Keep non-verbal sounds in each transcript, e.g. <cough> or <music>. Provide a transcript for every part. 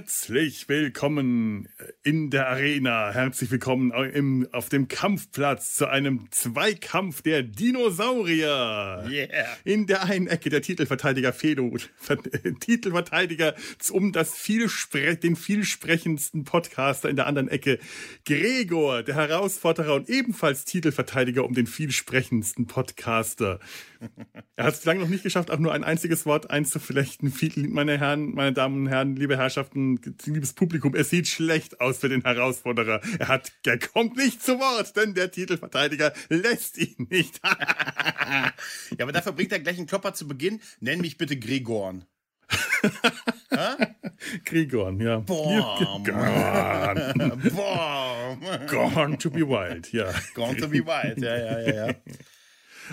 Herzlich willkommen in der Arena. Herzlich willkommen im, auf dem Kampfplatz zu einem Zweikampf der Dinosaurier. Yeah. In der einen Ecke der Titelverteidiger Fedo, Titelverteidiger um das vielspre den vielsprechendsten Podcaster. In der anderen Ecke Gregor, der Herausforderer und ebenfalls Titelverteidiger um den vielsprechendsten Podcaster. <laughs> Er hat es lange noch nicht geschafft, auch nur ein einziges Wort einzuflechten. Meine Herren, meine Damen und Herren, liebe Herrschaften, liebes Publikum, es sieht schlecht aus für den Herausforderer. Er hat, er kommt nicht zu Wort, denn der Titelverteidiger lässt ihn nicht. <laughs> ja, aber dafür bringt er gleich einen Klopper zu Beginn. Nenn mich bitte Gregorn. <laughs> Gregorn, ja. Born. Gone. Born. Gone to be wild, ja. Gone to be wild, ja, ja, ja. ja.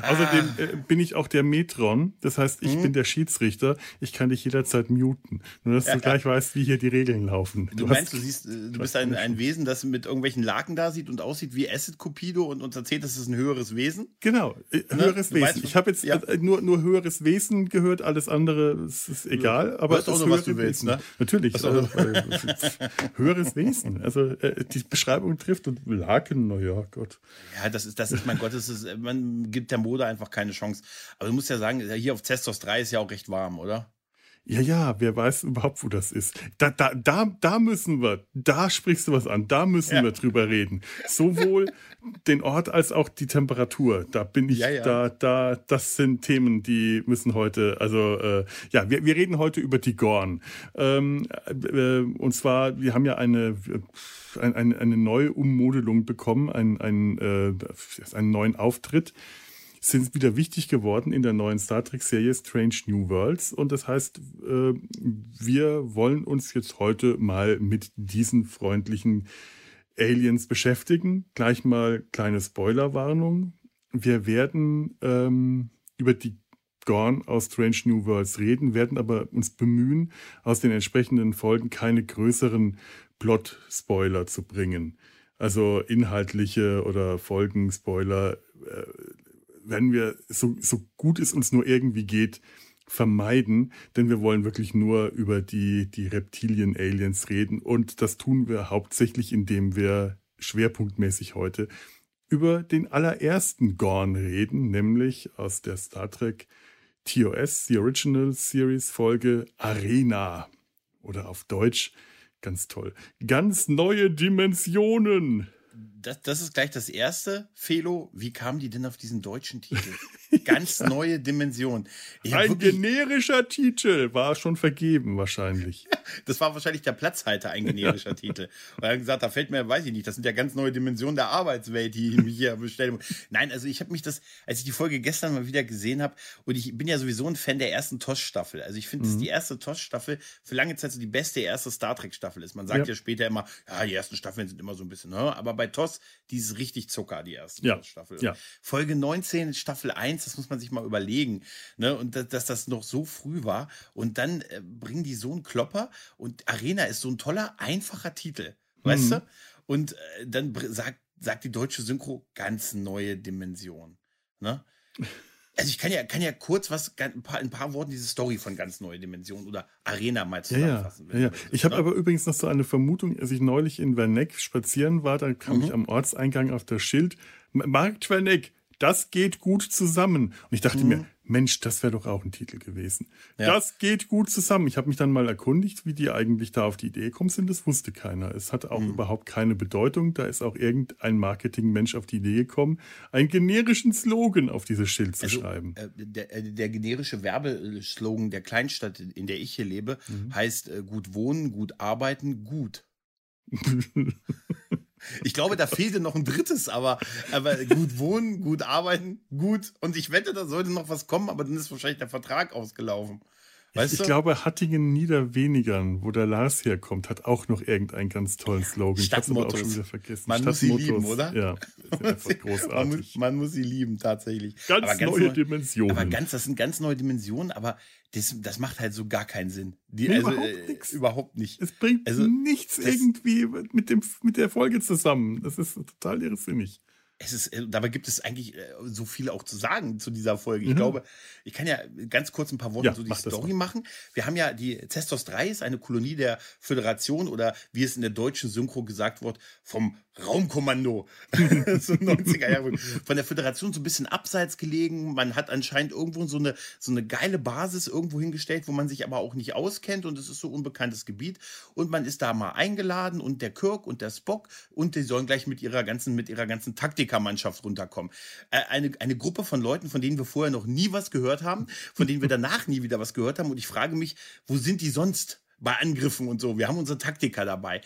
Außerdem äh, bin ich auch der Metron, das heißt, ich Mhm. bin der Schiedsrichter. Ich kann dich jederzeit muten. Nur, dass du gleich weißt, wie hier die Regeln laufen. Du, hast- meinst, du siehst, äh, du hast bist ein, ein Wesen, das mit irgendwelchen Laken da sieht und aussieht wie Acid Cupido und uns erzählt, das ist ein höheres Wesen? Genau, äh, höheres Du Wesen. weißt, ich habe jetzt ja. äh, nur, nur höheres Wesen gehört, alles andere ist, ist egal. Aber weißt auch das nur, was du willst, Wesen. ne? Natürlich. Höheres Wesen. Also äh, die Beschreibung trifft und Laken, naja, Gott. Ja, das ist, das ist, mein Gott, das ist, man gibt der Mode einfach keine Chance. Aber du musst ja sagen, hier auf Cestos 3 ist ja auch recht warm, oder? Ja, ja, wer weiß überhaupt, wo das ist. Da, da, da, da müssen wir, da sprichst du was an, da müssen Ja. wir drüber reden. Sowohl den Ort als auch die Temperatur. Da bin ich, Ja, ja. da, da, das sind Themen, die müssen heute, also äh, ja, wir, wir reden heute über die Gorn. Ähm, äh, und zwar, wir haben ja eine, äh, ein, eine, eine neue Ummodelung bekommen, einen, einen, äh, einen neuen Auftritt sind wieder wichtig geworden in der neuen Star Trek-Serie Strange New Worlds. Und das heißt, äh, wir wollen uns jetzt heute mal mit diesen freundlichen Aliens beschäftigen. Gleich mal kleine Spoilerwarnung. Wir werden ähm, über die Gorn aus Strange New Worlds reden, werden aber uns bemühen, aus den entsprechenden Folgen keine größeren Plot-Spoiler zu bringen. Also inhaltliche oder Folgen-Spoiler äh, werden wir, so, so gut es uns nur irgendwie geht, vermeiden, denn wir wollen wirklich nur über die, die Reptilien-Aliens reden. Und das tun wir hauptsächlich, indem wir schwerpunktmäßig heute über den allerersten Gorn reden, nämlich aus der Star Trek TOS, die Original Series Folge Arena. Oder auf Deutsch, ganz toll, ganz neue Dimensionen. Das, das ist gleich das erste. Felo, wie kamen die denn auf diesen deutschen Titel? <laughs> Ganz neue Dimension. Ich Ein generischer Titel war schon vergeben wahrscheinlich. <laughs> das war wahrscheinlich der Platzhalter, ein generischer <laughs> Titel. Und er hat gesagt, da fällt mir, weiß ich nicht, das sind ja ganz neue Dimensionen der Arbeitswelt, die ich mich hier bestelle. Nein, also ich habe mich das, als ich die Folge gestern mal wieder gesehen habe, und ich bin ja sowieso ein Fan der ersten TOS-Staffel. Also ich finde, dass die erste TOS-Staffel für lange Zeit so die beste erste Star Trek-Staffel ist. Man sagt ja. Ja. später immer, ja, die ersten Staffeln sind immer so ein bisschen, ne? aber bei TOS, die ist richtig Zucker, die erste Ja. TOS-Staffel. Ja. Folge 19, Staffel 1, das muss man sich mal überlegen. Ne? Und dass, dass das noch so früh war. Und dann äh, bringen die so einen Klopper und Arena ist so ein toller, einfacher Titel. Weißt Mhm. du? Und äh, dann sagt, sagt die deutsche Synchro ganz neue Dimension. Ne? <laughs> Also ich kann ja, kann ja kurz was, ein paar, ein paar Worten diese Story von ganz neue Dimension oder Arena mal Ja, ja. zusammenfassen. ja, ja. willst, Ich habe ne? aber übrigens noch so eine Vermutung, als ich neulich in Werneck spazieren war, da kam Mhm. ich am Ortseingang auf das Schild, "M- Markt Werneck, das geht gut zusammen. Und ich dachte mir, Mensch, das wäre doch auch ein Titel gewesen. Mhm. Ja. Das geht gut zusammen. Ich habe mich dann mal erkundigt, wie die eigentlich da auf die Idee gekommen sind. Das wusste keiner. Es hat Mhm. auch überhaupt keine Bedeutung. Da ist auch irgendein Marketingmensch auf die Idee gekommen, einen generischen Slogan auf dieses Schild zu Also, schreiben. Äh, der, äh, der generische Werbeslogan der Kleinstadt, in der ich hier lebe, Mhm. heißt äh, gut wohnen, gut arbeiten, gut. <laughs> Ich glaube, da fehlte noch ein drittes, aber, aber gut wohnen, gut arbeiten, gut. Und ich wette, da sollte noch was kommen, aber dann ist wahrscheinlich der Vertrag ausgelaufen. Weißt ich du? glaube, Hattingen Niederwenigern, wo der Lars herkommt, hat auch noch irgendeinen ganz tollen Slogan. Ich hab's aber auch schon wieder vergessen. Man muss sie lieben, oder? Ja, das <laughs> ist einfach man, muss, großartig. man muss sie lieben, tatsächlich. Ganz, aber neue neu- Dimensionen. Aber ganz, das sind ganz neue Dimensionen, aber das, das macht halt so gar keinen Sinn. Die, Nee, also, überhaupt äh, nix. Überhaupt nicht. es bringt also, nichts irgendwie mit, dem, mit der Folge zusammen. Das ist total irrsinnig. Es ist, äh, dabei gibt es eigentlich äh, so viel auch zu sagen zu dieser Folge. Ich Mhm. glaube, ich kann ja ganz kurz ein paar Worte Ja, so die mach Story machen. Wir haben ja die Cestos 3 ist eine Kolonie der Föderation oder wie es in der deutschen Synchro gesagt wird, vom Raumkommando. <laughs> so 90er Jahre. Von der Föderation so ein bisschen abseits gelegen. Man hat anscheinend irgendwo so eine, so eine geile Basis irgendwo hingestellt, wo man sich aber auch nicht auskennt und es ist so unbekanntes Gebiet. Und man ist da mal eingeladen und der Kirk und der Spock und die sollen gleich mit ihrer ganzen, mit ihrer ganzen Taktikermannschaft runterkommen. Eine, eine Gruppe von Leuten, von denen wir vorher noch nie was gehört haben, von denen wir danach nie wieder was gehört haben. Und ich frage mich, wo sind die sonst bei Angriffen und so? Wir haben unsere Taktiker dabei.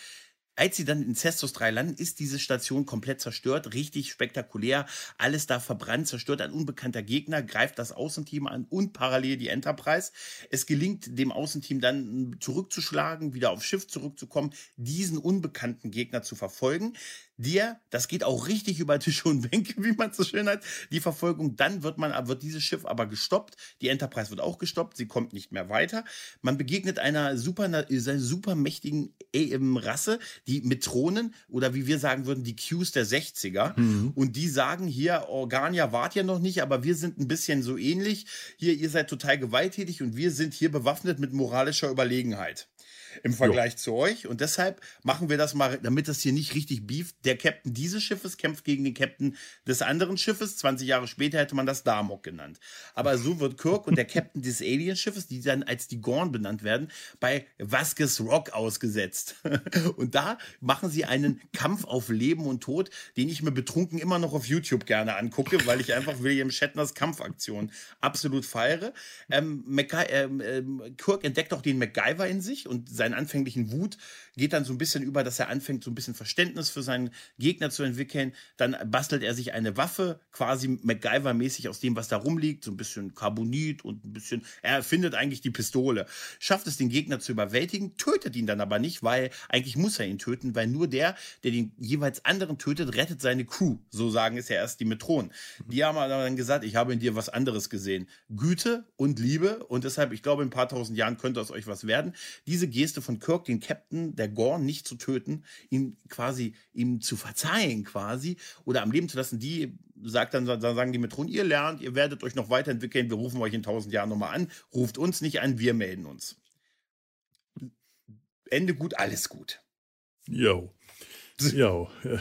Als sie dann in Cestus 3 landen, ist diese Station komplett zerstört, richtig spektakulär. Alles da verbrannt, zerstört ein unbekannter Gegner, greift das Außenteam an und parallel die Enterprise. Es gelingt dem Außenteam dann zurückzuschlagen, wieder aufs Schiff zurückzukommen, diesen unbekannten Gegner zu verfolgen. Der, das geht auch richtig über Tische und Bänke, wie man so schön hat, die Verfolgung. Dann wird man, wird dieses Schiff aber gestoppt. Die Enterprise wird auch gestoppt. Sie kommt nicht mehr weiter. Man begegnet einer super, einer super mächtigen ähm, Rasse, die Metronen oder wie wir sagen würden, die Qs der 60er. Mhm. Und die sagen hier, Organia wart ihr noch nicht, aber wir sind ein bisschen so ähnlich. Hier, ihr seid total gewalttätig und wir sind hier bewaffnet mit moralischer Überlegenheit im Vergleich jo. zu euch. Und deshalb machen wir das mal, damit das hier nicht richtig beeft. Der Captain dieses Schiffes kämpft gegen den Captain des anderen Schiffes. 20 Jahre später hätte man das Damok genannt. Aber so wird Kirk und der Captain des Alienschiffes, die dann als die Gorn benannt werden, bei Vasquez Rock ausgesetzt. <laughs> Und da machen sie einen Kampf auf Leben und Tod, den ich mir betrunken immer noch auf YouTube gerne angucke, weil ich einfach William Shatners Kampfaktion absolut feiere. Ähm, ähm, Kirk entdeckt auch den MacGyver in sich und seinen anfänglichen Wut geht dann so ein bisschen über, dass er anfängt, so ein bisschen Verständnis für seinen Gegner zu entwickeln. Dann bastelt er sich eine Waffe, quasi MacGyver-mäßig aus dem, was da rumliegt, so ein bisschen Carbonit und ein bisschen. Er findet eigentlich die Pistole, schafft es, den Gegner zu überwältigen, tötet ihn dann aber nicht, weil eigentlich muss er ihn töten, weil nur der, der den jeweils anderen tötet, rettet seine Crew. So sagen es ja erst die Metronen. Die haben dann gesagt, ich habe in dir was anderes gesehen. Güte und Liebe und deshalb, ich glaube, in ein paar tausend Jahren könnte aus euch was werden. Diese Geste von Kirk, den Captain der Gorn nicht zu töten, ihn quasi ihm zu verzeihen quasi oder am Leben zu lassen, die sagt dann, dann sagen die Metronen, ihr lernt, ihr werdet euch noch weiterentwickeln, wir rufen euch in tausend Jahren nochmal an, ruft uns nicht an, wir melden uns. Ende gut, alles gut. Jo. Jo. <laughs>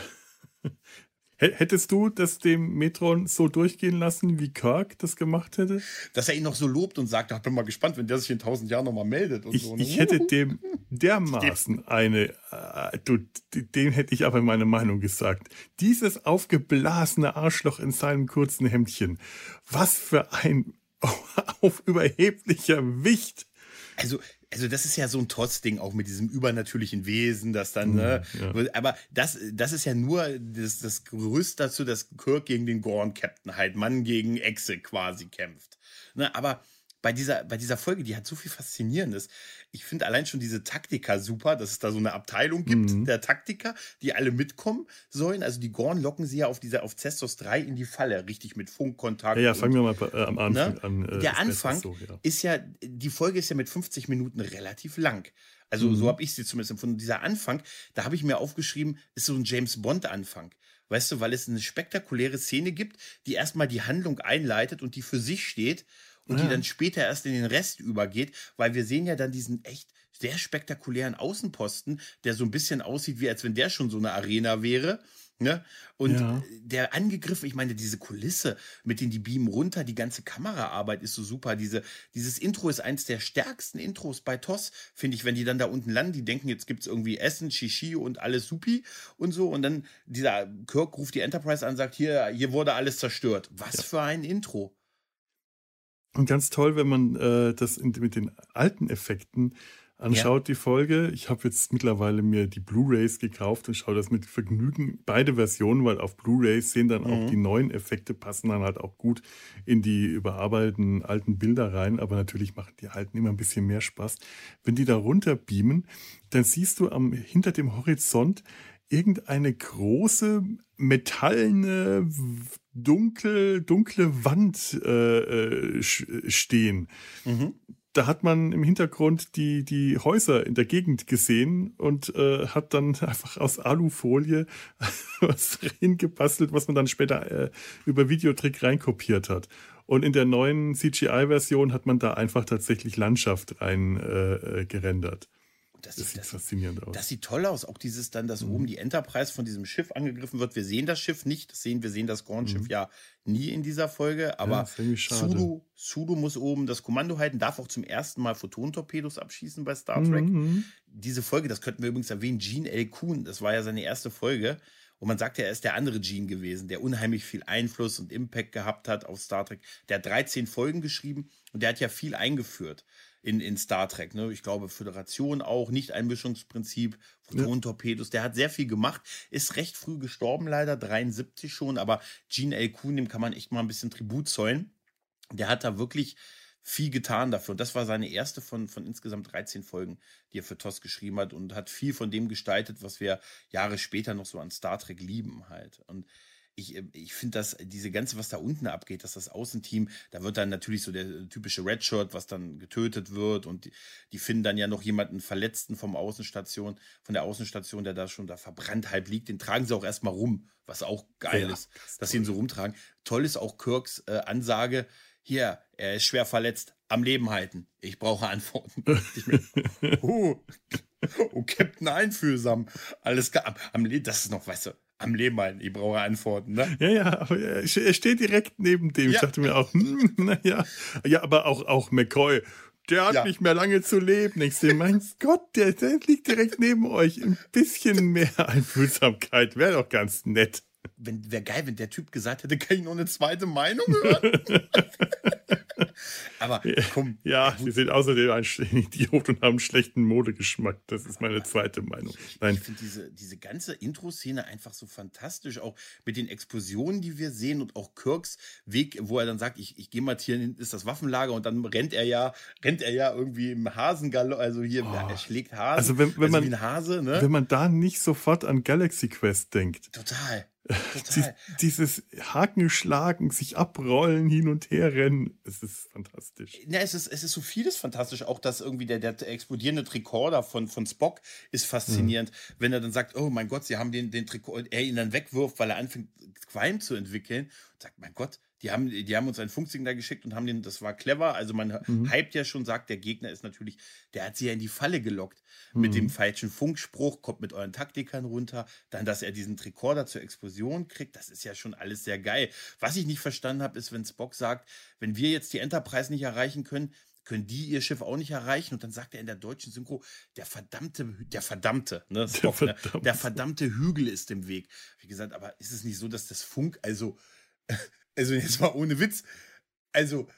<laughs> Hättest du das dem Metron so durchgehen lassen, wie Kirk das gemacht hätte? Dass er ihn noch so lobt und sagt, ich bin mal gespannt, wenn der sich in tausend Jahren nochmal meldet. Ich, so. ich hätte dem <laughs> dermaßen eine, äh, du, dem hätte ich aber meine Meinung gesagt. Dieses aufgeblasene Arschloch in seinem kurzen Hemdchen. Was für ein <laughs> auf überheblicher Wicht. Also, also das ist ja so ein Toss-Ding auch mit diesem übernatürlichen Wesen, das dann, ne? Ja. Aber das, das ist ja nur das, das Gerüst dazu, dass Kirk gegen den Gorn-Captain halt Mann gegen Echse quasi kämpft. Ne? Aber bei dieser, bei dieser Folge, die hat so viel Faszinierendes. Ich finde allein schon diese Taktiker super, dass es da so eine Abteilung gibt mhm. der Taktiker, die alle mitkommen sollen. Also die Gorn locken sie ja auf dieser, auf Cestos 3 in die Falle, richtig mit Funkkontakt. Ja, ja fangen wir mal äh, am Anfang ne? an. Äh, der Anfang so, ja. ist ja, die Folge ist ja mit 50 Minuten relativ lang. Also mhm. so habe ich sie zumindest empfunden. Dieser Anfang, da habe ich mir aufgeschrieben, ist so ein James Bond-Anfang. Weißt du, weil es eine spektakuläre Szene gibt, die erstmal die Handlung einleitet und die für sich steht und ja. die dann später erst in den Rest übergeht, weil wir sehen ja dann diesen echt sehr spektakulären Außenposten, der so ein bisschen aussieht, wie als wenn der schon so eine Arena wäre. Ne? Und ja. der angegriffen, ich meine, diese Kulisse mit den die beamen runter, die ganze Kameraarbeit ist so super. Diese, dieses Intro ist eins der stärksten Intros bei TOS, finde ich, wenn die dann da unten landen, die denken, jetzt gibt es irgendwie Essen, Shishi und alles supi und so. Und dann dieser Kirk ruft die Enterprise an, sagt, hier, hier wurde alles zerstört. Was ja. für ein Intro. Und ganz toll, wenn man äh, das in, mit den alten Effekten anschaut, ja. die Folge. Ich habe jetzt mittlerweile mir die Blu-rays gekauft und schaue das mit Vergnügen. Beide Versionen, weil auf Blu-rays sehen dann auch Mhm. die neuen Effekte, passen dann halt auch gut in die überarbeiteten alten Bilder rein. Aber natürlich machen die alten immer ein bisschen mehr Spaß. Wenn die da runter beamen, dann siehst du am, hinter dem Horizont irgendeine große metallene dunkel dunkle Wand äh, äh, stehen. Mhm. da hat man im Hintergrund die, die Häuser in der Gegend gesehen und äh, hat dann <laughs> einfach aus Alufolie <laughs> was hingebastelt, was man dann später äh, über Videotrick reinkopiert hat. Und in der neuen CGI-Version hat man da einfach tatsächlich Landschaft rein äh, äh gerendert. Das, das, sieht das, faszinierend aus. Das sieht toll aus. Auch dieses dann, dass mhm. oben die Enterprise von diesem Schiff angegriffen wird. Wir sehen das Schiff nicht. Das sehen, wir sehen das Gorn-Schiff mhm. ja nie in dieser Folge. Aber ja, Sudo, Sudo muss oben das Kommando halten, darf auch zum ersten Mal Photon-Torpedos abschießen bei Star Trek. Mhm. Diese Folge, das könnten wir übrigens erwähnen, Gene L. Kuhn, das war ja seine erste Folge. Und man sagt ja, er ist der andere Gene gewesen, der unheimlich viel Einfluss und Impact gehabt hat auf Star Trek. Der hat 13 Folgen geschrieben und der hat ja viel eingeführt in, in Star Trek. Ne? Ich glaube, Föderation auch, Nicht-Einmischungsprinzip, Photon-Torpedos. Der hat sehr viel gemacht, ist recht früh gestorben, leider, 73 schon. Aber Gene L. Kuhn, dem kann man echt mal ein bisschen Tribut zollen. Der hat da wirklich viel getan dafür. Und das war seine erste von, von insgesamt 13 Folgen, die er für TOS geschrieben hat und hat viel von dem gestaltet, was wir Jahre später noch so an Star Trek lieben halt. Und ich, äh, ich finde dass diese ganze, was da unten abgeht, dass das Außenteam, da wird dann natürlich so der typische Redshirt, was dann getötet wird und die, die, finden dann ja noch jemanden Verletzten vom Außenstation, von der Außenstation, der da schon da verbrannt halb liegt, den tragen sie auch erstmal rum, was auch geil ja, ist, dass sie ihn so rumtragen. Toll ist auch Kirks äh, Ansage, hier, er ist schwer verletzt, am Leben halten. Ich brauche Antworten. <laughs> oh, <laughs> oh, Captain Einfühlsam. Alles am, am Leben, das ist noch, weißt du, am Leben halten. Ich brauche Antworten, ne? Ja, ja, aber er steht direkt neben dem. Ja. Ich dachte mir auch, hm, naja. Ja, aber auch, auch McCoy. Der hat ja. nicht mehr lange zu leben. Ich sehe, mein <laughs> Gott, der, der liegt direkt neben euch. Ein bisschen mehr Einfühlsamkeit wäre doch ganz nett wäre geil, wenn der Typ gesagt hätte, <laughs> kann ich noch eine zweite Meinung hören? <laughs> Aber komm. Ja, sie sind außerdem ein Idiot und haben einen schlechten Modegeschmack. Das ist meine zweite Meinung. Nein. Ich finde diese, diese ganze Intro-Szene einfach so fantastisch, auch mit den Explosionen, die wir sehen und auch Kirks Weg, wo er dann sagt, ich, ich gehe mal hier hin, ist das Waffenlager und dann rennt er ja, rennt er ja irgendwie im Hasengalopp, also hier, oh. er schlägt Hasen. Also wenn, wenn also man, Hase, ne? wenn man da nicht sofort an Galaxy Quest denkt. Total. <laughs> dieses Hakenschlagen, sich abrollen, hin und her rennen, es ist fantastisch. Ja, es ist, es ist so vieles fantastisch. Auch das irgendwie der, der explodierende Tricorder von, von Spock ist faszinierend. Mhm. Wenn er dann sagt, oh mein Gott, sie haben den, den Tricorder, er ihn dann wegwirft, weil er anfängt, Qualm zu entwickeln. Und sagt, mein Gott, die haben, die haben uns ein Funksignal geschickt und haben den, das war clever. Also man mhm. hypt ja schon, sagt, der Gegner ist natürlich, der hat sie ja in die Falle gelockt. Mhm. Mit dem falschen Funkspruch, kommt mit euren Taktikern runter. Dann, dass er diesen Tricorder zur Explosion kriegt, das ist ja schon alles sehr geil. Was ich nicht verstanden habe, ist, wenn Spock sagt, wenn wir jetzt die Enterprise nicht erreichen können, können die ihr Schiff auch nicht erreichen. Und dann sagt er in der deutschen Synchro, der verdammte, der verdammte, ne, der, verdammte. Ne, der verdammte Hügel ist im Weg. Wie gesagt, aber ist es nicht so, dass das Funk, also <laughs> also jetzt mal ohne Witz, also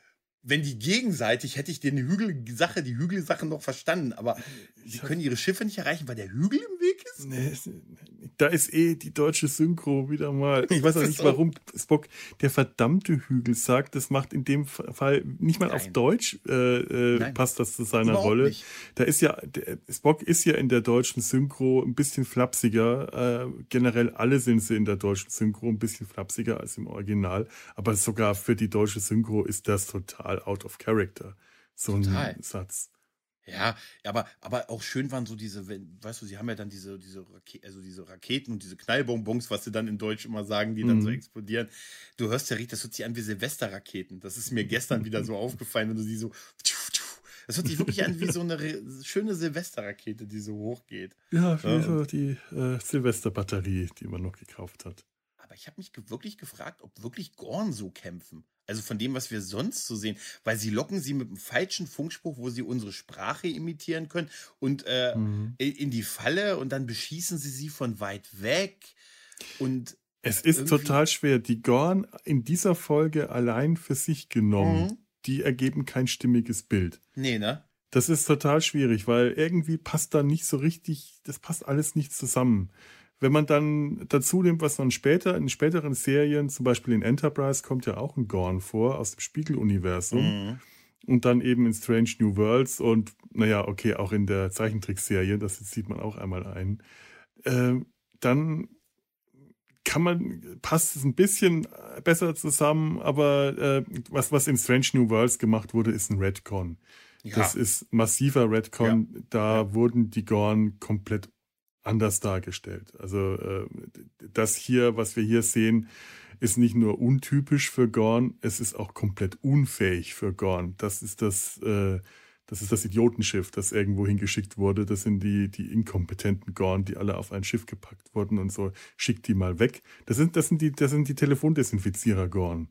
wenn die gegenseitig, hätte ich den Hügel-Sache, die Hügel-Sache noch verstanden, aber sie können ihre Schiffe nicht erreichen, weil der Hügel im ist? Nee, da ist eh die deutsche Synchro wieder mal. <laughs> Ich weiß auch nicht, warum Spock der verdammte Hügel sagt. Das macht in dem Fall nicht mal Nein. auf Deutsch äh, äh, passt das zu seiner Überhaupt Rolle. Nicht. Da ist ja, der, Spock ist ja in der deutschen Synchro ein bisschen flapsiger. Äh, generell alle sind sie in der deutschen Synchro ein bisschen flapsiger als im Original. Aber sogar für die deutsche Synchro ist das total out of character. So total. ein Satz. Ja, aber, aber auch schön waren so diese, weißt du, sie haben ja dann diese, diese, Raketen, also diese Raketen und diese Knallbonbons, was sie dann in Deutsch immer sagen, die dann mhm. so explodieren. Du hörst ja richtig, das hört sich an wie Silvesterraketen. Das ist mir gestern wieder so aufgefallen, wenn du sie so. Das hört sich wirklich an wie so eine schöne Silvesterrakete, die so hochgeht. Ja, wie ja. so die äh, Silvesterbatterie, die man noch gekauft hat. Aber ich habe mich wirklich gefragt, ob wirklich Gorn so kämpfen. Also von dem, was wir sonst so sehen. Weil sie locken sie mit einem falschen Funkspruch, wo sie unsere Sprache imitieren können und äh, mhm. in die Falle und dann beschießen sie sie von weit weg. Und es ist total schwer. Die Gorn in dieser Folge allein für sich genommen, mhm. die ergeben kein stimmiges Bild. Nee, ne? Das ist total schwierig, weil irgendwie passt da nicht so richtig, das passt alles nicht zusammen. Wenn man dann dazu nimmt, was dann später in späteren Serien, zum Beispiel in Enterprise, kommt ja auch ein Gorn vor aus dem Spiegeluniversum. Mhm. Und dann eben in Strange New Worlds und, naja, okay, auch in der Zeichentrickserie, das sieht man auch einmal ein. Äh, dann kann man, passt es ein bisschen besser zusammen, aber äh, was, was in Strange New Worlds gemacht wurde, ist ein Redcon. Ja. Das ist massiver Redcon. Ja. Da ja. wurden die Gorn komplett anders dargestellt. Also äh, das hier, was wir hier sehen, ist nicht nur untypisch für Gorn, es ist auch komplett unfähig für Gorn. Das ist das, äh, das ist das Idiotenschiff, das irgendwo hingeschickt wurde. Das sind die, die inkompetenten Gorn, die alle auf ein Schiff gepackt wurden und so, schickt die mal weg. Das sind, das sind die, das sind die Telefondesinfizierer Gorn.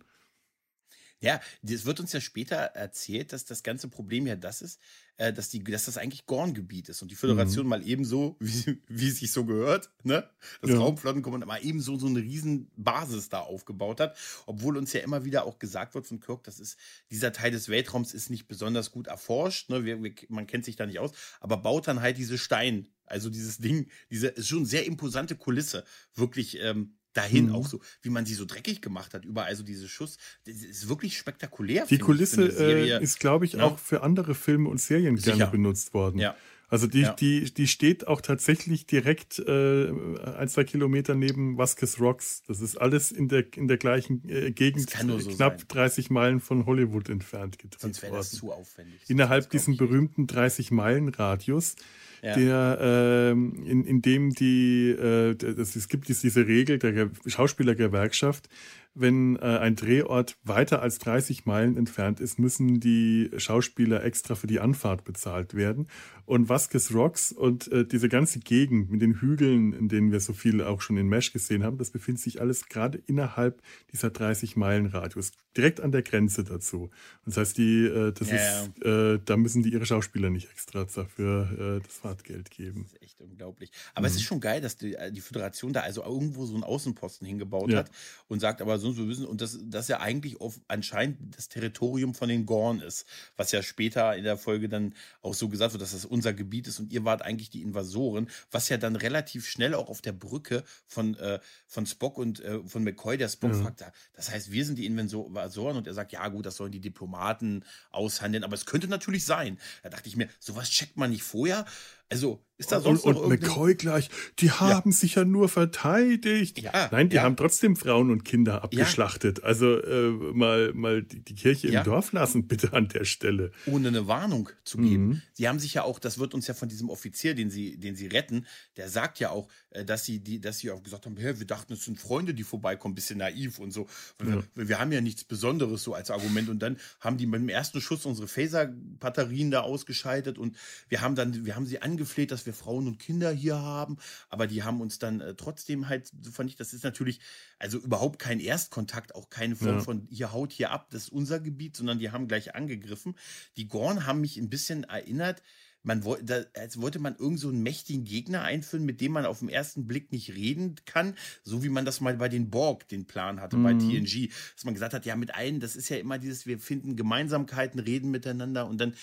Ja, es wird uns ja später erzählt, dass das ganze Problem ja das ist, äh, dass, die, dass das eigentlich Gorn-Gebiet ist und die Föderation mhm. mal ebenso, <laughs> wie, wie es sich so gehört, ne? das ja. Raumflottenkommando mal ebenso so eine riesen Basis da aufgebaut hat, obwohl uns ja immer wieder auch gesagt wird von Kirk, das ist, dieser Teil des Weltraums ist nicht besonders gut erforscht, ne? Wir, wir, man kennt sich da nicht aus, aber baut dann halt diese Stein, also dieses Ding, diese ist schon sehr imposante Kulisse, wirklich ähm, dahin mhm. auch so, wie man sie so dreckig gemacht hat, überall so diese Schuss, das ist wirklich spektakulär. Die Kulisse äh, ist, glaube ich, ja. auch für andere Filme und Serien Sicher. gerne benutzt worden. Ja. Also die, ja. die, die steht auch tatsächlich direkt äh, ein, zwei Kilometer neben Vasquez Rocks. Das ist alles in der, in der gleichen äh, Gegend, so knapp sein. 30 Meilen von Hollywood entfernt gedreht Sonst wäre das zu aufwendig. Innerhalb diesen berühmten 30 Meilen Radius ja. der äh, in, in dem die äh, das, es gibt diese Regel der Schauspielergewerkschaft, wenn äh, ein Drehort weiter als 30 Meilen entfernt ist, müssen die Schauspieler extra für die Anfahrt bezahlt werden. Und Vasquez Rocks und äh, diese ganze Gegend mit den Hügeln, in denen wir so viel auch schon in Mesh gesehen haben, das befindet sich alles gerade innerhalb dieser 30 Meilen Radius, direkt an der Grenze dazu. Das heißt, die, äh, das ja, ist, Äh, da müssen die ihre Schauspieler nicht extra dafür äh, das Fahrtgeld geben. Das ist echt unglaublich. Aber mhm. es ist schon geil, dass die, äh, die Föderation da also irgendwo so einen Außenposten hingebaut ja. hat und sagt, aber so, so wissen, und das, das ja eigentlich auf, anscheinend das Territorium von den Gorn ist, was ja später in der Folge dann auch so gesagt wird, dass das unser Gebiet ist und ihr wart eigentlich die Invasoren, was ja dann relativ schnell auch auf der Brücke von, äh, von Spock und äh, von McCoy, der Spock ja. fragt, das heißt, wir sind die Invasoren und er sagt, ja gut, das sollen die Diplomaten aushandeln, aber es könnte natürlich sein. Da dachte ich mir, sowas checkt man nicht vorher. Also ist da sonst und, und McCoy gleich, die haben ja. sich ja nur verteidigt. Ja, Nein, die ja. haben trotzdem Frauen und Kinder abgeschlachtet. Also äh, mal, mal die, die Kirche im Dorf lassen, bitte an der Stelle. Ohne eine Warnung zu geben. Mhm. Sie haben sich ja auch, das wird uns ja von diesem Offizier, den sie, den sie retten, der sagt ja auch, äh, dass sie, die, dass sie auch gesagt haben, wir dachten, es sind Freunde, die vorbeikommen, bisschen naiv und so. Wir, wir, haben ja nichts Besonderes so als Argument. Und dann haben die mit dem ersten Schuss unsere Phaser-Batterien da ausgeschaltet und wir haben dann, wir haben sie angefleht, dass wir Frauen und Kinder hier haben, aber die haben uns dann äh, trotzdem halt, so fand ich, das ist natürlich, also überhaupt kein Erstkontakt, auch keine Form ja. von, hier haut hier ab, das ist unser Gebiet, sondern die haben gleich angegriffen. Die Gorn haben mich ein bisschen erinnert, man wollte, als wollte man irgend so einen mächtigen Gegner einführen, mit dem man auf den ersten Blick nicht reden kann, so wie man das mal bei den Borg den Plan hatte, mhm. bei TNG, dass man gesagt hat, ja, mit allen, das ist ja immer dieses, wir finden Gemeinsamkeiten, reden miteinander und dann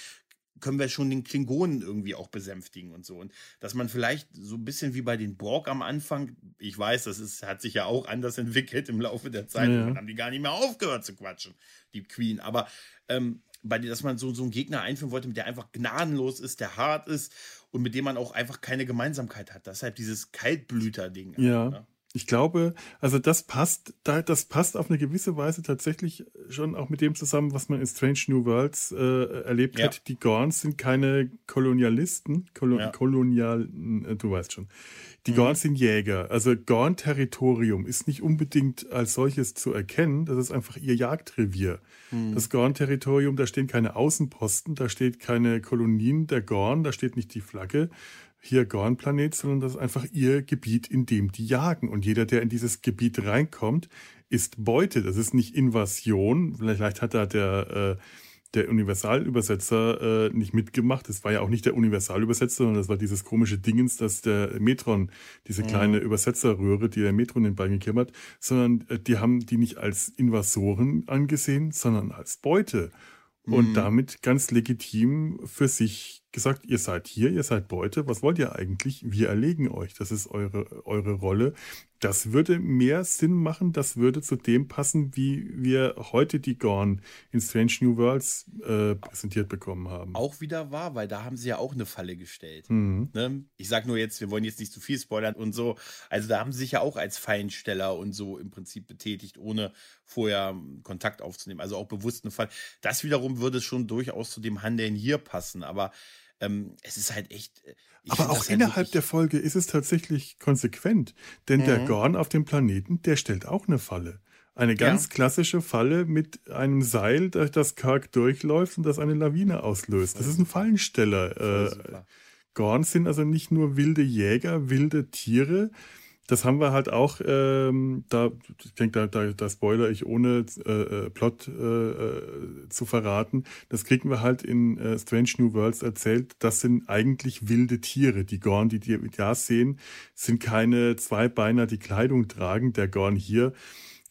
können wir schon den Klingonen irgendwie auch besänftigen und so. Und dass man vielleicht so ein bisschen wie bei den Borg am Anfang, ich weiß, das ist, hat sich ja auch anders entwickelt im Laufe der Zeit, ja. haben die gar nicht mehr aufgehört zu quatschen, die Queen. Aber ähm, bei dass man so, so einen Gegner einführen wollte, der einfach gnadenlos ist, der hart ist und mit dem man auch einfach keine Gemeinsamkeit hat. Deshalb dieses Kaltblüter-Ding. Ja. Ne? Ich glaube, also das passt, das passt auf eine gewisse Weise tatsächlich schon auch mit dem zusammen, was man in Strange New Worlds äh, erlebt ja. hat. Die Gorns sind keine Kolonialisten, Kolo ja. Kolonial, äh, du weißt schon. Die mhm. Gorns sind Jäger. Also Gorn-Territorium ist nicht unbedingt als solches zu erkennen. Das ist einfach ihr Jagdrevier. Mhm. Das Gorn-Territorium, da stehen keine Außenposten, da steht keine Kolonien der Gorn, da steht nicht die Flagge, hier Gorn-Planet, sondern das ist einfach ihr Gebiet, in dem die jagen. Und jeder, der in dieses Gebiet reinkommt, ist Beute. Das ist nicht Invasion. Vielleicht hat da der, äh, der Universalübersetzer äh, nicht mitgemacht. Das war ja auch nicht der Universalübersetzer, sondern das war dieses komische Dingens, dass der Metron, diese mhm. kleine Übersetzerröhre, die der Metron den Bein hat, sondern äh, die haben die nicht als Invasoren angesehen, sondern als Beute. Und mhm. damit ganz legitim für sich gesagt, ihr seid hier, ihr seid Beute, was wollt ihr eigentlich? Wir erlegen euch, das ist eure, eure Rolle. Das würde mehr Sinn machen, das würde zu dem passen, wie wir heute die Gorn in Strange New Worlds äh, präsentiert bekommen haben. Auch wieder wahr, weil da haben sie ja auch eine Falle gestellt. Mhm. Ne? Ich sag nur jetzt, wir wollen jetzt nicht zu viel spoilern und so. Also da haben sie sich ja auch als Feinsteller und so im Prinzip betätigt, ohne vorher Kontakt aufzunehmen. Also auch bewusst eine Falle. Das wiederum würde schon durchaus zu dem Handeln hier passen, aber ähm, es ist halt echt. Äh, Aber auch halt innerhalb der Folge ist es tatsächlich konsequent, denn mhm. der Gorn auf dem Planeten, der stellt auch eine Falle. Eine ganz ja. klassische Falle mit einem Seil, durch das Kirk durchläuft und das eine Lawine auslöst. Das ist ein Fallensteller. Äh, Gorns sind also nicht nur wilde Jäger, wilde Tiere, das haben wir halt auch, ähm, da, ich denke, da, da, da spoiler ich ohne äh, äh, Plot äh, äh, zu verraten. Das kriegen wir halt in äh, Strange New Worlds erzählt. Das sind eigentlich wilde Tiere. Die Gorn, die die da sehen, sind keine Zweibeiner, die Kleidung tragen. Der Gorn hier,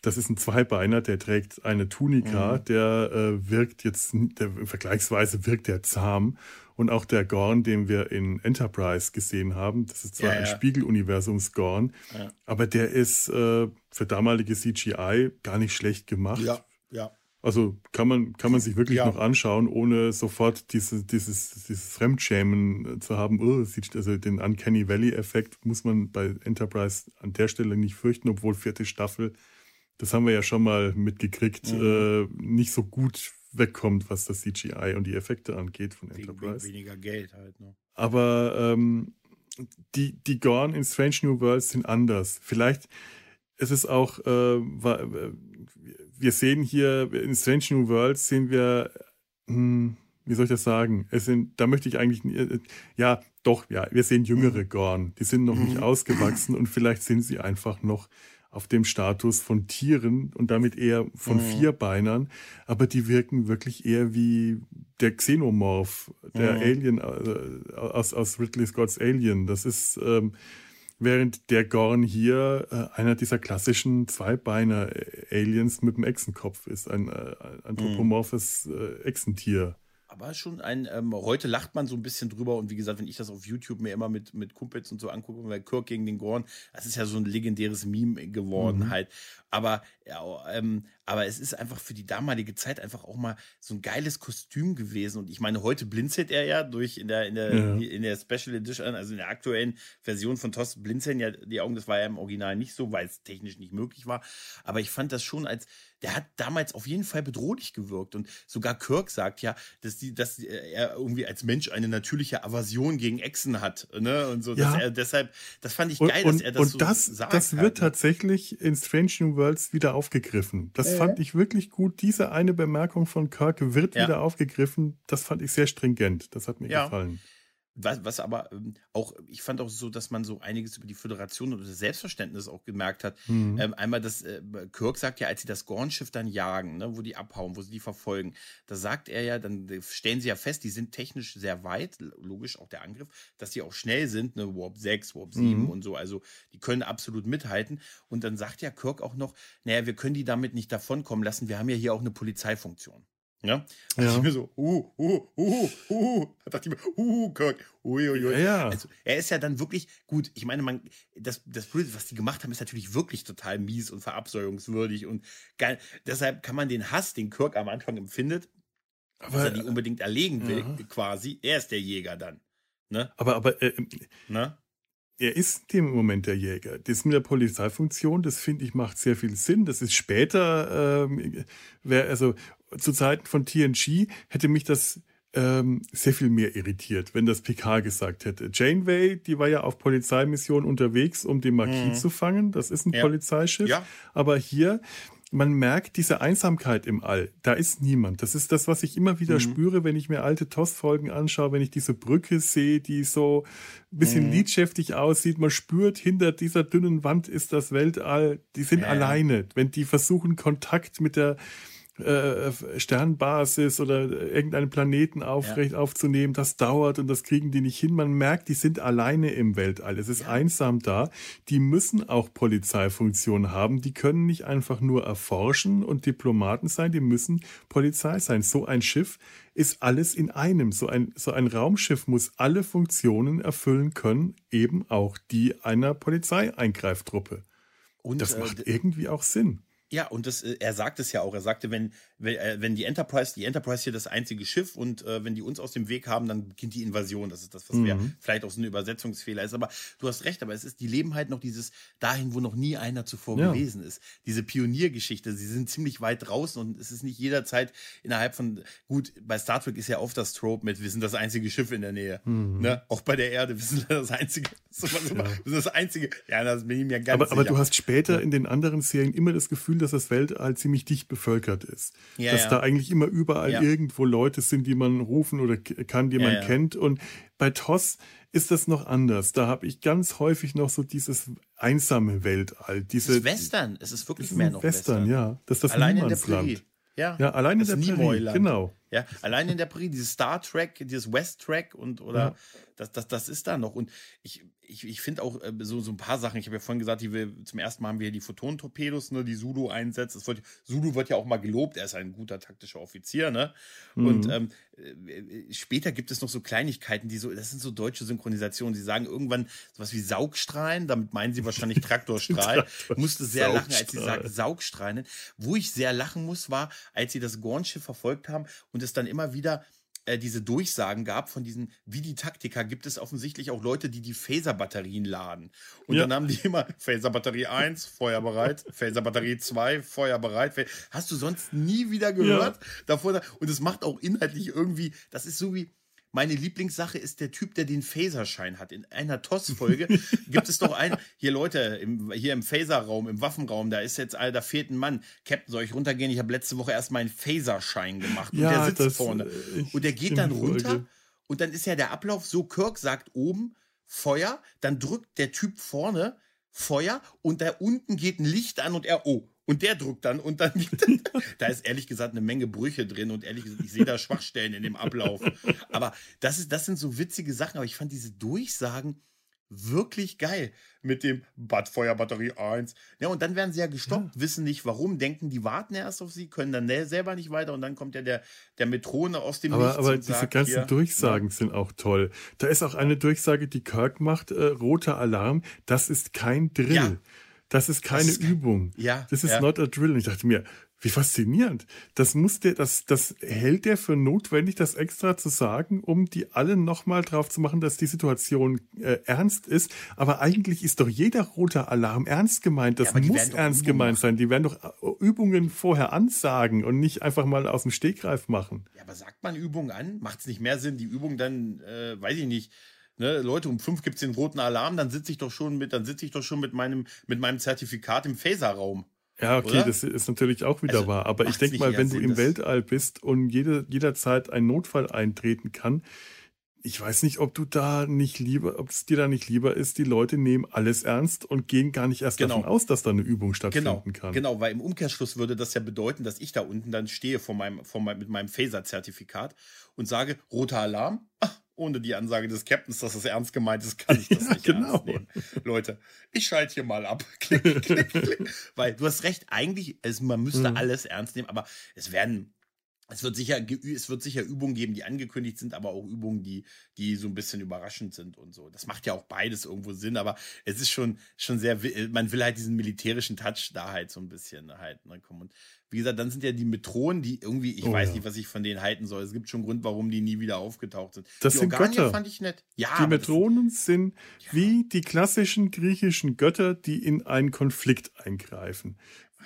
das ist ein Zweibeiner, der trägt eine Tunika, mhm. der äh, wirkt jetzt, der, vergleichsweise wirkt der zahm und auch der Gorn, den wir in Enterprise gesehen haben, das ist zwar ja, ein ja. Spiegeluniversums-Gorn, ja. aber der ist äh, für damalige CGI gar nicht schlecht gemacht. Ja, ja. Also kann man, kann man sich wirklich noch anschauen, ohne sofort diese, dieses, dieses Fremdschämen zu haben. Oh, also den Uncanny Valley-Effekt muss man bei Enterprise an der Stelle nicht fürchten, obwohl vierte Staffel, das haben wir ja schon mal mitgekriegt, mhm. äh, nicht so gut wegkommt, was das CGI und die Effekte angeht von wegen, Enterprise. Wegen weniger Geld halt. Ne? Aber ähm, die, die Gorn in Strange New Worlds sind anders. Vielleicht ist es auch, äh, wir sehen hier in Strange New Worlds sehen wir, hm, wie soll ich das sagen? Es sind, da möchte ich eigentlich, äh, ja, doch, ja, wir sehen jüngere mhm. Gorn. Die sind noch nicht mhm. ausgewachsen und vielleicht sind sie einfach noch auf dem Status von Tieren und damit eher von mhm. Vierbeinern, aber die wirken wirklich eher wie der Xenomorph, der mhm. Alien äh, aus, aus Ridley Scott's Alien. Das ist, ähm, während der Gorn hier äh, einer dieser klassischen Zweibeiner-Aliens mit dem Echsenkopf ist, ein, äh, ein anthropomorphes äh, Echsentier aber schon ein, ähm, heute lacht man so ein bisschen drüber und wie gesagt, wenn ich das auf YouTube mir immer mit, mit Kumpels und so angucke, weil Kirk gegen den Gorn, das ist ja so ein legendäres Meme geworden mhm. halt. Aber, ja, ähm, aber es ist einfach für die damalige Zeit einfach auch mal so ein geiles Kostüm gewesen. Und ich meine, heute blinzelt er ja durch in der, in der, ja. in der Special Edition, also in der aktuellen Version von Toss blinzeln ja die Augen. Das war ja im Original nicht so, weil es technisch nicht möglich war. Aber ich fand das schon als, der hat damals auf jeden Fall bedrohlich gewirkt. Und sogar Kirk sagt ja, dass, die, dass er irgendwie als Mensch eine natürliche Aversion gegen Echsen hat. Ne? Und so, ja. dass er deshalb, das fand ich geil, und, dass er das und so das, sagt. Das wird halt. Tatsächlich in Strange New Worlds wieder aufgegriffen. Das äh. fand ich wirklich gut. Diese eine Bemerkung von Kirk wird ja. wieder aufgegriffen. Das fand ich sehr stringent. Das hat mir ja. gefallen. Was, was aber ähm, auch, ich fand auch so, dass man so einiges über die Föderation und das Selbstverständnis auch gemerkt hat. Mhm. Ähm, einmal, dass äh, Kirk sagt ja, als sie das Gorn-Schiff dann jagen, ne, wo die abhauen, wo sie die verfolgen, da sagt er ja, dann stellen sie ja fest, die sind technisch sehr weit, logisch auch der Angriff, dass die auch schnell sind, ne, Warp 6, Warp 7 mhm. und so, also die können absolut mithalten. Und dann sagt ja Kirk auch noch, naja, wir können die damit nicht davonkommen lassen, wir haben ja hier auch eine Polizeifunktion. Ja, da ja. ich mir so, uh, uh, uh, uh, da dachte ich mir, uh, Kirk, uiuiui. Ja, ja. Also, er ist ja dann wirklich gut. Ich meine, man, das, das, was die gemacht haben, ist natürlich wirklich total mies und verabsäuerungswürdig und geil. Deshalb kann man den Hass, den Kirk am Anfang empfindet, aber, dass er die unbedingt erlegen will, ja. quasi. Er ist der Jäger dann. Ne? Aber, aber, äh, ne? er ist in dem Moment der Jäger. Das mit der Polizeifunktion, das finde ich macht sehr viel Sinn. Das ist später, ähm, wär, also zu Zeiten von TNG hätte mich das ähm, sehr viel mehr irritiert, wenn das PK gesagt hätte. Janeway, die war ja auf Polizeimission unterwegs, um den Marquis mhm. zu fangen. Das ist ein ja. Polizeischiff. Ja. Aber hier, man merkt diese Einsamkeit im All. Da ist niemand. Das ist das, was ich immer wieder mhm. spüre, wenn ich mir alte TOS-Folgen anschaue, wenn ich diese Brücke sehe, die so ein bisschen mhm. liedschäftig aussieht. Man spürt, hinter dieser dünnen Wand ist das Weltall. Die sind ja. alleine. Wenn die versuchen, Kontakt mit der äh, Sternbasis oder irgendeinen Planeten aufrecht ja. aufzunehmen, das dauert und das kriegen die nicht hin. Man merkt, die sind alleine im Weltall. Es ist ja. einsam da. Die müssen auch Polizeifunktionen haben. Die können nicht einfach nur erforschen und Diplomaten sein. Die müssen Polizei sein. So ein Schiff ist alles in einem. So ein, so ein Raumschiff muss alle Funktionen erfüllen können, eben auch die einer Polizeieingreiftruppe. Und das äh, macht äh, irgendwie auch Sinn. Ja, und das, äh, er sagt es ja auch. Er sagte, wenn, wenn, äh, wenn die Enterprise, die Enterprise hier das einzige Schiff und äh, wenn die uns aus dem Weg haben, dann beginnt die Invasion. Das ist das, was mhm. wir vielleicht auch so eine Übersetzungsfehler ist. Aber du hast recht, aber es ist, die leben halt noch dieses dahin, wo noch nie einer zuvor ja. gewesen ist. Diese Pioniergeschichte, sie sind ziemlich weit draußen und es ist nicht jederzeit innerhalb von, gut, bei Star Trek ist ja oft das Trope mit, wir sind das einzige Schiff in der Nähe. Mhm. Ne? Auch bei der Erde, wir sind das einzige, <laughs> ja. wir sind das einzige. Ja, das bin ich mir ganz aber, sicher. Aber du hast später in den anderen Serien immer das Gefühl, dass das Weltall ziemlich dicht bevölkert ist. Ja, dass ja. da eigentlich immer überall ja. irgendwo Leute sind, die man rufen oder kann, die man kennt. Und bei TOS ist das noch anders. Da habe ich ganz häufig noch so dieses einsame Weltall. Diese, es ist Western. Es ist wirklich mehr noch Western. Western. ja. Das ist das Allein Niemandsland. In der ja, ja allein in der Prärie, genau. Ja, allein in der Prärie, dieses Star Trek, dieses West Trek und oder das, das, das ist da noch. Und ich, ich, ich finde auch äh, so, so ein paar Sachen. Ich habe ja vorhin gesagt, die wir, zum ersten Mal haben wir hier die Photon-Torpedos, ne, die Sudo einsetzt. Das wird, Sudo wird ja auch mal gelobt, er ist ein guter taktischer Offizier, ne? Mhm. Und ähm, äh, später gibt es noch so Kleinigkeiten, die so, das sind so deutsche Synchronisationen. Sie sagen irgendwann sowas wie Saugstrahlen, damit meinen sie wahrscheinlich Traktorstrahl. <laughs> Traktor musste sehr lachen, als sie sagt Saugstrahlen. Wo ich sehr lachen muss, war, als sie das Gornschiff verfolgt haben und es dann immer wieder äh, diese Durchsagen gab von diesen, wie die Taktiker, gibt es offensichtlich auch Leute, die die Phaser-Batterien laden. Und ja. dann haben die <laughs> immer Phaser-Batterie 1, feuerbereit, Phaser-Batterie 2, feuerbereit. Hast du sonst nie wieder gehört? Ja. Davor, und es macht auch inhaltlich irgendwie, das ist so wie, meine Lieblingssache ist der Typ, der den Phaserschein hat. In einer TOS-Folge <laughs> gibt es doch einen, hier Leute, im, hier im Phaserraum, im Waffenraum, da ist jetzt, da fehlt ein Mann. Captain, soll ich runtergehen? Ich habe letzte Woche erst meinen Phaserschein gemacht. Und ja, der sitzt das, vorne. Und der geht dann runter. Folge. Und dann ist ja der Ablauf so, Kirk sagt oben Feuer, dann drückt der Typ vorne Feuer und da unten geht ein Licht an und er, oh, und der druckt dann und dann <laughs> da ist ehrlich gesagt eine Menge Brüche drin und ehrlich gesagt, ich sehe da Schwachstellen in dem Ablauf. Aber das ist, das sind so witzige Sachen. Aber ich fand diese Durchsagen wirklich geil mit dem Badfeuerbatterie 1. Ja, und dann werden sie ja gestoppt, ja. wissen nicht warum, denken, die warten erst auf sie, können dann selber nicht weiter und dann kommt ja der, der Metrone aus dem Aber, aber diese sagt, ganzen hier, Durchsagen ja. sind auch toll. Da ist auch eine Durchsage, die Kirk macht, äh, roter Alarm, das ist kein Drill. Ja. Das ist keine das ist, Übung. Ja. Das ist ja. not a drill. Und ich dachte mir, wie faszinierend. Das muss der, das, das hält der für notwendig, das extra zu sagen, um die alle nochmal drauf zu machen, dass die Situation äh, ernst ist. Aber eigentlich ist doch jeder rote Alarm ernst gemeint. Das ja, muss ernst gemeint sein. Die werden doch äh, Übungen vorher ansagen und nicht einfach mal aus dem Stegreif machen. Ja, aber sagt man Übungen an? Macht es nicht mehr Sinn, die Übung dann, äh, weiß ich nicht, Ne, Leute, um fünf gibt es den roten Alarm, dann sitze ich doch schon mit, dann sitze ich doch schon mit meinem, mit meinem Zertifikat im Phaserraum. Ja, okay, oder? das ist natürlich auch wieder also, wahr. Aber ich denke mal, wenn du im Weltall bist und jede, jederzeit ein Notfall eintreten kann, ich weiß nicht, ob du da nicht lieber, ob es dir da nicht lieber ist, die Leute nehmen alles ernst und gehen gar nicht erst genau. davon aus, dass da eine Übung stattfinden genau. kann. Genau, weil im Umkehrschluss würde das ja bedeuten, dass ich da unten dann stehe vor meinem, vor meinem, mit meinem Phaser-Zertifikat und sage, roter Alarm, ach, ohne die Ansage des Captains, dass das ernst gemeint ist, kann ich das ja, nicht genau. ernst nehmen. Leute, ich schalte hier mal ab. klick, klick, klick. <laughs> Weil du hast recht, eigentlich, es, man müsste mhm. alles ernst nehmen, aber es werden es wird sicher, es wird sicher Übungen geben, die angekündigt sind, aber auch Übungen, die, die so ein bisschen überraschend sind und so. Das macht ja auch beides irgendwo Sinn, aber es ist schon, schon sehr, man will halt diesen militärischen Touch da halt so ein bisschen halt, ne, kommen. Und wie gesagt, dann sind ja die Metronen, die irgendwie, ich oh, weiß ja. nicht, was ich von denen halten soll. Es gibt schon Grund, warum die nie wieder aufgetaucht sind. Das die sind Organier Götter. fand ich nett. Ja, die Metronen sind ja. wie die klassischen griechischen Götter, die in einen Konflikt eingreifen.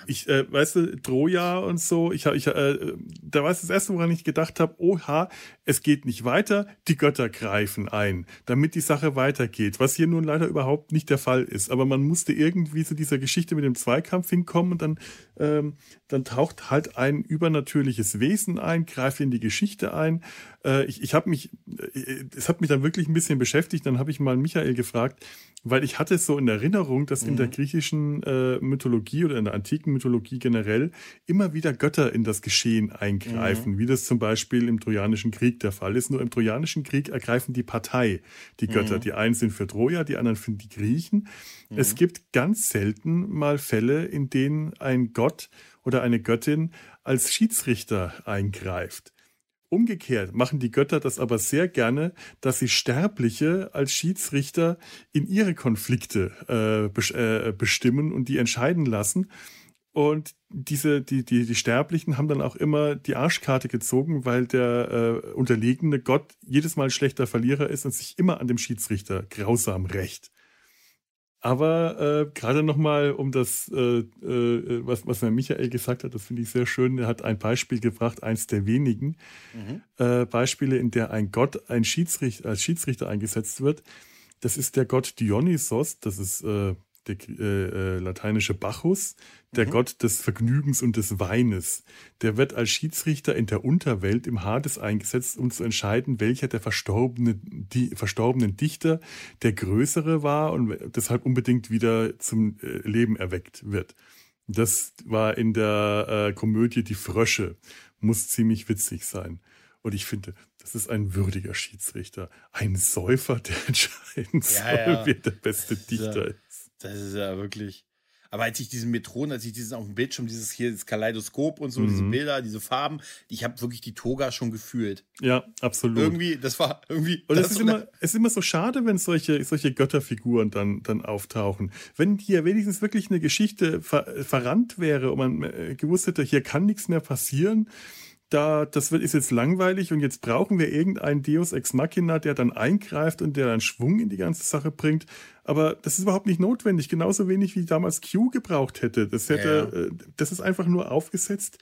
Ich, äh, weißt du, Troja und so, ich, ich, äh, da war es das erste, woran ich gedacht habe, oha, es geht nicht weiter, die Götter greifen ein, damit die Sache weitergeht, was hier nun leider überhaupt nicht der Fall ist. Aber man musste irgendwie zu dieser Geschichte mit dem Zweikampf hinkommen und dann, ähm, dann taucht halt ein übernatürliches Wesen ein, greift in die Geschichte ein Äh, ich ich habe mich, äh, es hat mich dann wirklich ein bisschen beschäftigt. Dann habe ich mal Michael gefragt, weil ich hatte es so in Erinnerung, dass mhm. in der mhm. griechischen äh, Mythologie oder in der antiken Mythologie generell immer wieder Götter in das Geschehen eingreifen, mhm. wie das zum Beispiel im Trojanischen Krieg der Fall ist. Nur im Trojanischen Krieg ergreifen die Partei, die Götter. Mhm. Die einen sind für Troja, die anderen für die Griechen. Es mhm. gibt ganz selten mal Fälle, in denen ein Gott oder eine Göttin als Schiedsrichter eingreift. Umgekehrt machen die Götter das aber sehr gerne, dass sie Sterbliche als Schiedsrichter in ihre Konflikte äh, äh, bestimmen und die entscheiden lassen. Und diese, die, die, die Sterblichen haben dann auch immer die Arschkarte gezogen, weil der äh, unterlegene Gott jedes Mal schlechter Verlierer ist und sich immer an dem Schiedsrichter grausam rächt. Aber äh, gerade nochmal um das, äh, äh, was, was Herr Michael gesagt hat, das finde ich sehr schön. Er hat ein Beispiel gebracht, eins der wenigen mhm. äh, Beispiele, in der ein Gott ein Schiedsrichter, als Schiedsrichter eingesetzt wird. Das ist der Gott Dionysos, das ist äh, der lateinische Bacchus, der mhm. Gott des Vergnügens und des Weines. Der wird als Schiedsrichter in der Unterwelt im Hades eingesetzt, um zu entscheiden, welcher der verstorbene, die, verstorbenen Dichter der größere war und deshalb unbedingt wieder zum äh, Leben erweckt wird. Das war in der äh, Komödie Die Frösche. Muss ziemlich witzig sein. Und ich finde, das ist ein würdiger Schiedsrichter. Ein Säufer, der <laughs> entscheiden soll, ja, ja. wer der beste Dichter ist. Das ist ja wirklich. Aber als ich diesen Metronen, als ich diesen auf dem Bildschirm, dieses hier, das Kaleidoskop und so, mhm. diese Bilder, diese Farben, ich habe wirklich die Toga schon gefühlt. Ja, absolut. Irgendwie, das war irgendwie. Und es ist, immer, es ist immer so schade, wenn solche, solche Götterfiguren dann, dann auftauchen. Wenn hier wenigstens wirklich eine Geschichte ver, verrannt wäre und man äh, gewusst hätte, hier kann nichts mehr passieren, da, das wird, ist jetzt langweilig und jetzt brauchen wir irgendeinen Deus Ex Machina, der dann eingreift und der dann Schwung in die ganze Sache bringt. Aber das ist überhaupt nicht notwendig, genauso wenig wie damals Q gebraucht hätte. Das hätte, ja. Äh, das ist einfach nur aufgesetzt.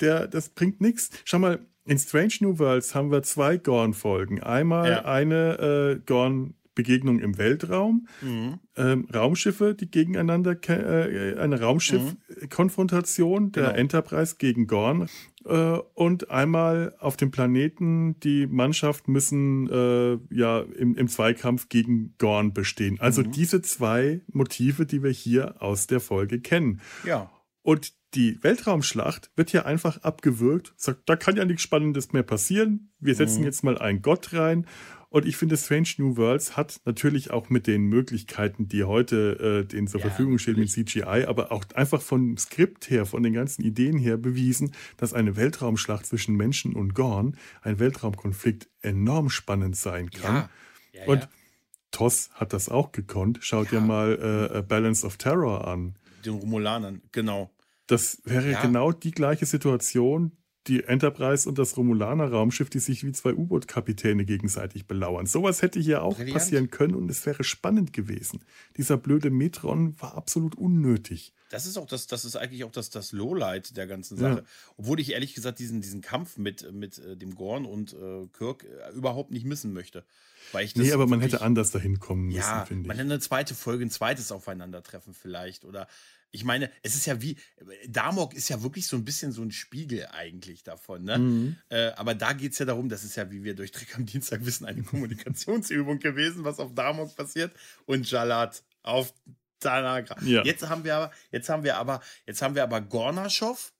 Der, das bringt nichts. Schau mal, in Strange New Worlds haben wir zwei Gorn-Folgen. Einmal ja. eine äh, Gorn Begegnung im Weltraum, mhm. ähm, Raumschiffe, die gegeneinander, äh, eine Raumschiff-Konfrontation mhm. der genau. Enterprise gegen Gorn und einmal auf dem Planeten, die Mannschaft müssen äh, ja im, im, Zweikampf gegen Gorn bestehen. Also mhm. diese zwei Motive, die wir hier aus der Folge kennen. Ja. Und die Weltraumschlacht wird hier einfach abgewürgt, sagt, da kann ja nichts Spannendes mehr passieren. Wir setzen mhm. jetzt mal einen Gott rein und ich finde, Strange New Worlds hat natürlich auch mit den Möglichkeiten, die heute äh, denen zur ja, Verfügung stehen mit CGI, aber auch einfach vom Skript her, von den ganzen Ideen her bewiesen, dass eine Weltraumschlacht zwischen Menschen und Gorn, ein Weltraumkonflikt enorm spannend sein kann. Ja. Ja, und Toss hat das auch gekonnt. Schaut dir mal äh, Balance of Terror an. Den Romulanern, genau. Das wäre genau die gleiche Situation, die Enterprise und das Romulaner-Raumschiff, die sich wie zwei U-Boot-Kapitäne gegenseitig belauern. Sowas hätte hier auch Brilliant. passieren können und es wäre spannend gewesen. Dieser blöde Metron war absolut unnötig. Das ist auch das, das ist eigentlich auch das, das Lowlight der ganzen Sache. Ja. Obwohl ich ehrlich gesagt diesen, diesen Kampf mit, mit äh, dem Gorn und äh, Kirk äh, überhaupt nicht missen möchte. Weil ich das nee, aber man hätte anders dahin kommen müssen, ja, finde ich. Man hätte eine zweite Folge, ein zweites Aufeinandertreffen vielleicht. Oder ich meine, es ist ja wie, Damok ist ja wirklich so ein bisschen so ein Spiegel eigentlich davon. Ne? Mhm. Äh, aber da geht es ja darum, das ist ja, wie wir durch Trick am Dienstag <laughs> wissen, eine Kommunikationsübung gewesen, was auf Damok passiert. Und Jalat auf Tanagra. Ja. Jetzt haben wir aber, jetzt haben wir aber, jetzt haben wir aber Gornaschow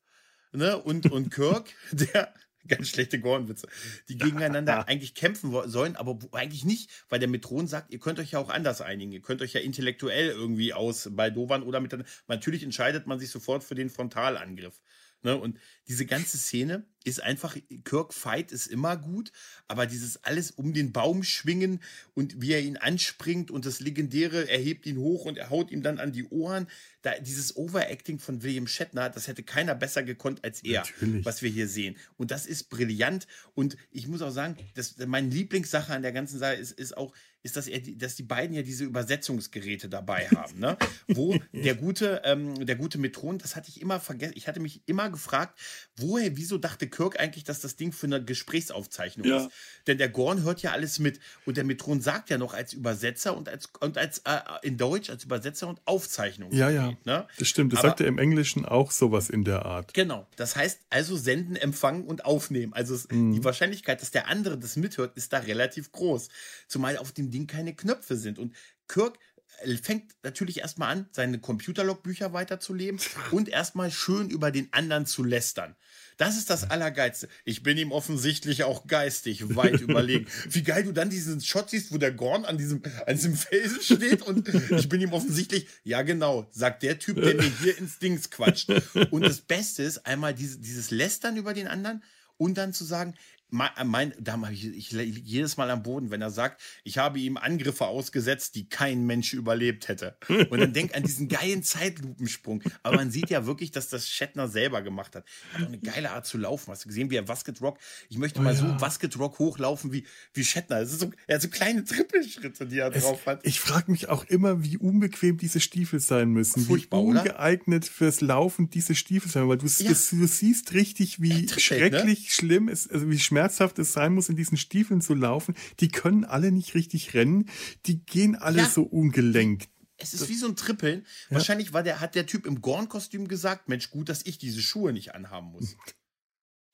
ne? und, und Kirk, <laughs> der ganz schlechte Gornwitze, die gegeneinander <laughs> eigentlich kämpfen sollen, aber eigentlich nicht, weil der Metron sagt, ihr könnt euch ja auch anders einigen, ihr könnt euch ja intellektuell irgendwie aus Baldowern oder miteinander. Natürlich entscheidet man sich sofort für den Frontalangriff. Ne? Und diese ganze Szene ist einfach, Kirk Fight ist immer gut, aber dieses alles um den Baum schwingen und wie er ihn anspringt und das Legendäre, er hebt ihn hoch und er haut ihm dann an die Ohren. Da, dieses Overacting von William Shatner, das hätte keiner besser gekonnt als er, Natürlich. was wir hier sehen. Und das ist brillant. Und ich muss auch sagen, dass meine Lieblingssache an der ganzen Sache ist, ist auch, ist, dass, er, dass die beiden ja diese Übersetzungsgeräte dabei haben, ne? Wo <laughs> der gute, ähm, der gute Metron, das hatte ich immer vergessen, ich hatte mich immer gefragt, woher, wieso dachte Kirk eigentlich, dass das Ding für eine Gesprächsaufzeichnung ja. ist? Denn der Gorn hört ja alles mit und der Metron sagt ja noch als Übersetzer und als, und als äh, in Deutsch als Übersetzer und Aufzeichnung. Ja, ja. Ne? Das stimmt. Das Aber, sagt er im Englischen auch sowas in der Art. Genau. Das heißt also senden, empfangen und aufnehmen. Also mhm. die Wahrscheinlichkeit, dass der andere das mithört, ist da relativ groß. Zumal auf dem Ding keine Knöpfe sind. Und Kirk äh, fängt natürlich erstmal an, seine Computerlogbücher weiterzuleben und erstmal schön über den anderen zu lästern. Das ist das Allergeilste. Ich bin ihm offensichtlich auch geistig weit <laughs> überlegen. Wie geil du dann diesen Shot siehst, wo der Gorn an diesem, an diesem Felsen steht und ich bin ihm offensichtlich, ja genau, sagt der Typ, der mir hier ins Dings quatscht. Und das Beste ist einmal diese, dieses Lästern über den anderen und dann zu sagen, äh, mein, da habe ich, ich jedes Mal am Boden, wenn er sagt, ich habe ihm Angriffe ausgesetzt, die kein Mensch überlebt hätte. Und dann denk an diesen geilen Zeitlupensprung. Aber man sieht ja wirklich, dass das Shatner selber gemacht hat. Er Hat auch eine geile Art zu laufen. Hast du gesehen, wie er Basket Rock? Ich möchte oh, mal ja. so Basket Rock hochlaufen wie, wie Shatner. Das ist so, er hat so kleine Trippelschritte, die er es, drauf hat. Ich frage mich auch immer, wie unbequem diese Stiefel sein müssen. Furchtbar, wie ungeeignet oder? fürs Laufen diese Stiefel sein, weil du, ja. das, du siehst richtig, wie ne? schrecklich ne? schlimm es, also wie schmerzhaft schmerzhaft es sein muss, in diesen Stiefeln zu laufen. Die können alle nicht richtig rennen. Die gehen alle ja. so ungelenkt. Es ist wie so ein Trippeln. Ja. Wahrscheinlich war der, hat der Typ im Gorn-Kostüm gesagt, Mensch, gut, dass ich diese Schuhe nicht anhaben muss.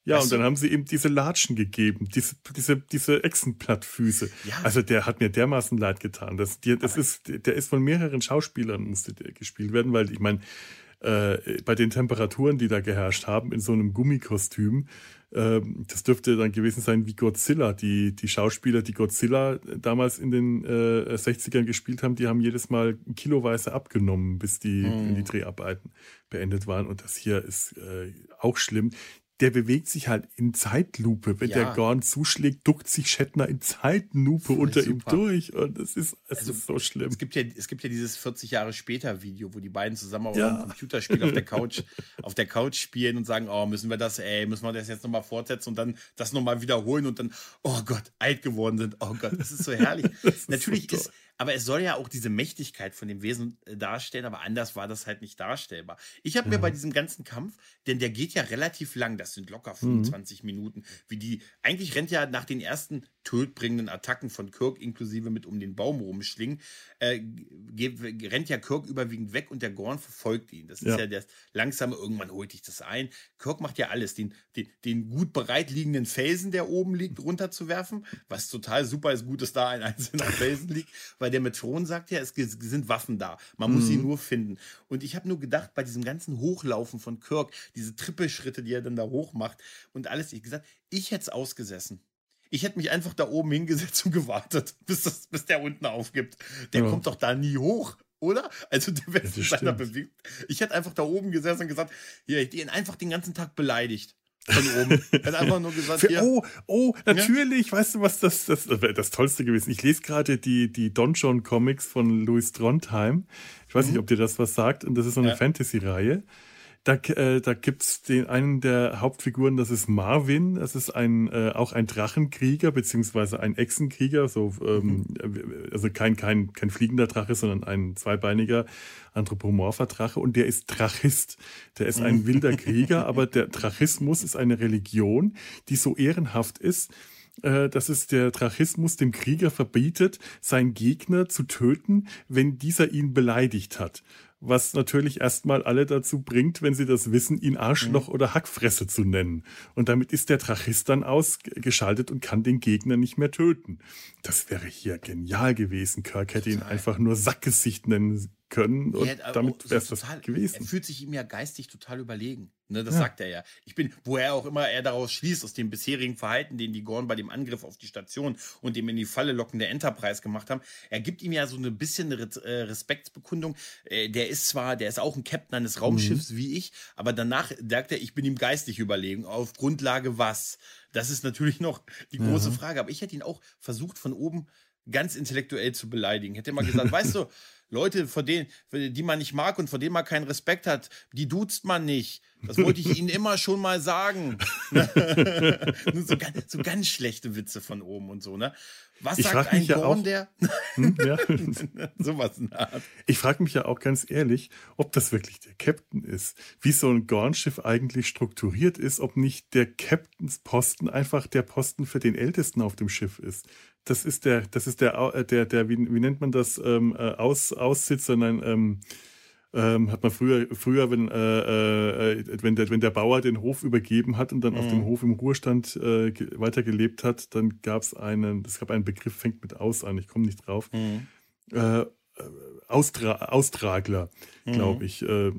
Ja, weißt und dann du? haben sie ihm diese Latschen gegeben, diese, diese, diese Echsenplattfüße. Ja. Also der hat mir dermaßen leid getan. Das, die, das ist, der ist von mehreren Schauspielern musste der gespielt werden, weil ich meine, äh, bei den Temperaturen, die da geherrscht haben, in so einem Gummikostüm, das dürfte dann gewesen sein wie Godzilla. Die, die Schauspieler, die Godzilla damals in den äh, 60ern gespielt haben, die haben jedes Mal kiloweise abgenommen, bis die, mhm. die Dreharbeiten beendet waren. Und das hier ist äh, auch schlimm der bewegt sich halt in Zeitlupe. Wenn ja. der Gorn zuschlägt, duckt sich Shatner in Zeitlupe unter super. ihm durch. Und es ist, es also, ist so schlimm. Es gibt, ja, es gibt ja dieses 40 Jahre später Video, wo die beiden zusammen ja. auf einem Computerspiel auf der Couch, <laughs> auf der Couch spielen und sagen, oh, müssen wir das, ey, müssen wir das jetzt nochmal fortsetzen und dann das nochmal wiederholen und dann, oh Gott, alt geworden sind. Oh Gott, das ist so herrlich. <laughs> ist Natürlich so ist, aber es soll ja auch diese Mächtigkeit von dem Wesen äh, darstellen, aber anders war das halt nicht darstellbar. Ich habe mhm. mir bei diesem ganzen Kampf, denn der geht ja relativ lang, das sind locker 25 mhm. Minuten, wie die, eigentlich rennt ja nach den ersten tödbringenden Attacken von Kirk inklusive mit um den Baum rumschlingen, äh, rennt ja Kirk überwiegend weg und der Gorn verfolgt ihn. Das ist ja, ja das langsame, irgendwann holt dich das ein. Kirk macht ja alles, den, den, den gut bereit liegenden Felsen, der oben liegt, runterzuwerfen, was total super ist, gut, dass da ein <laughs> einzelner Felsen liegt, weil der Metron sagt ja, es sind Waffen da. Man muss mhm. sie nur finden. Und ich habe nur gedacht, bei diesem ganzen Hochlaufen von Kirk, diese Trippelschritte, die er dann da hoch macht und alles, ich gesagt, ich hätte es ausgesessen. Ich hätte mich einfach da oben hingesetzt und gewartet, bis, das, bis der unten aufgibt. Der ja. kommt doch da nie hoch, oder? Also der wird ja, seiner bewegt. Ich hätte einfach da oben gesessen und gesagt, hier, ich ihn einfach den ganzen Tag beleidigt. Von <laughs> oben. Er hat einfach nur gesagt, Für, oh, oh, natürlich, ja? weißt du was, das, das, das wäre das Tollste gewesen. Ich lese gerade die, die Don John Comics von Louis Trondheim. Ich weiß mhm. nicht, ob dir das was sagt. Und das ist so eine ja. Fantasy-Reihe. Da, äh, da gibt's den einen der Hauptfiguren, das ist Marvin. Das ist ein äh, auch ein Drachenkrieger beziehungsweise ein Echsenkrieger, so ähm, mhm. also kein kein kein fliegender Drache, sondern ein zweibeiniger anthropomorpher Drache. Und der ist Drachist. Der ist ein mhm. wilder <laughs> Krieger, aber der Drachismus ist eine Religion, die so ehrenhaft ist äh, dass es der Drachismus dem Krieger verbietet, seinen Gegner zu töten, wenn dieser ihn beleidigt hat was natürlich erstmal alle dazu bringt, wenn sie das wissen, ihn Arschloch mhm. oder Hackfresse zu nennen. Und damit ist der Drachist dann ausgeschaltet und kann den Gegner nicht mehr töten. Das wäre hier genial gewesen. Kirk hätte ihn einfach nur Sackgesicht nennen können und ja, damit wäre es das gewesen. Er fühlt sich ihm ja geistig total überlegen. Ne, das ja. sagt er ja. Ich bin, woher auch immer er daraus schließt, aus dem bisherigen Verhalten, den die Gorn bei dem Angriff auf die Station und dem in die Falle lockende Enterprise gemacht haben, er gibt ihm ja so ein bisschen eine äh, Respektsbekundung. Äh, der ist zwar, der ist auch ein Captain eines Raumschiffs mhm. wie ich, aber danach sagt er, ich bin ihm geistig überlegen. Auf Grundlage was? Das ist natürlich noch die große mhm. Frage. Aber ich hätte ihn auch versucht, von oben ganz intellektuell zu beleidigen. Hätte mal gesagt, <laughs> weißt du, Leute, vor denen, die man nicht mag und vor denen man keinen Respekt hat, die duzt man nicht. Das wollte ich Ihnen immer schon mal sagen. <laughs> so, ganz, so, ganz, schlechte Witze von oben und so, ne? Was ich sagt ein mich ja der? hm, ja. <laughs> Sowas in der Art. Ich frage mich ja auch ganz ehrlich, ob das wirklich der Captain ist. Wie so ein Gorn-Schiff eigentlich strukturiert ist, ob nicht der Captainsposten einfach der Posten für den Ältesten auf dem Schiff ist. Das ist der, das ist der, äh, der, der, wie, wie nennt man das, ähm, äh, Aus, Aussitzer, nein, ähm, ähm, hat man früher, früher wenn, äh, äh, wenn, der, wenn der Bauer den Hof übergeben hat und dann auf Mhm. dem Hof im Ruhestand äh, ge- weitergelebt hat, dann gab es einen, es gab einen Begriff, fängt mit aus an, ich komme nicht drauf, Mhm. äh, Austra Austragler, glaube Mhm. ich. Äh,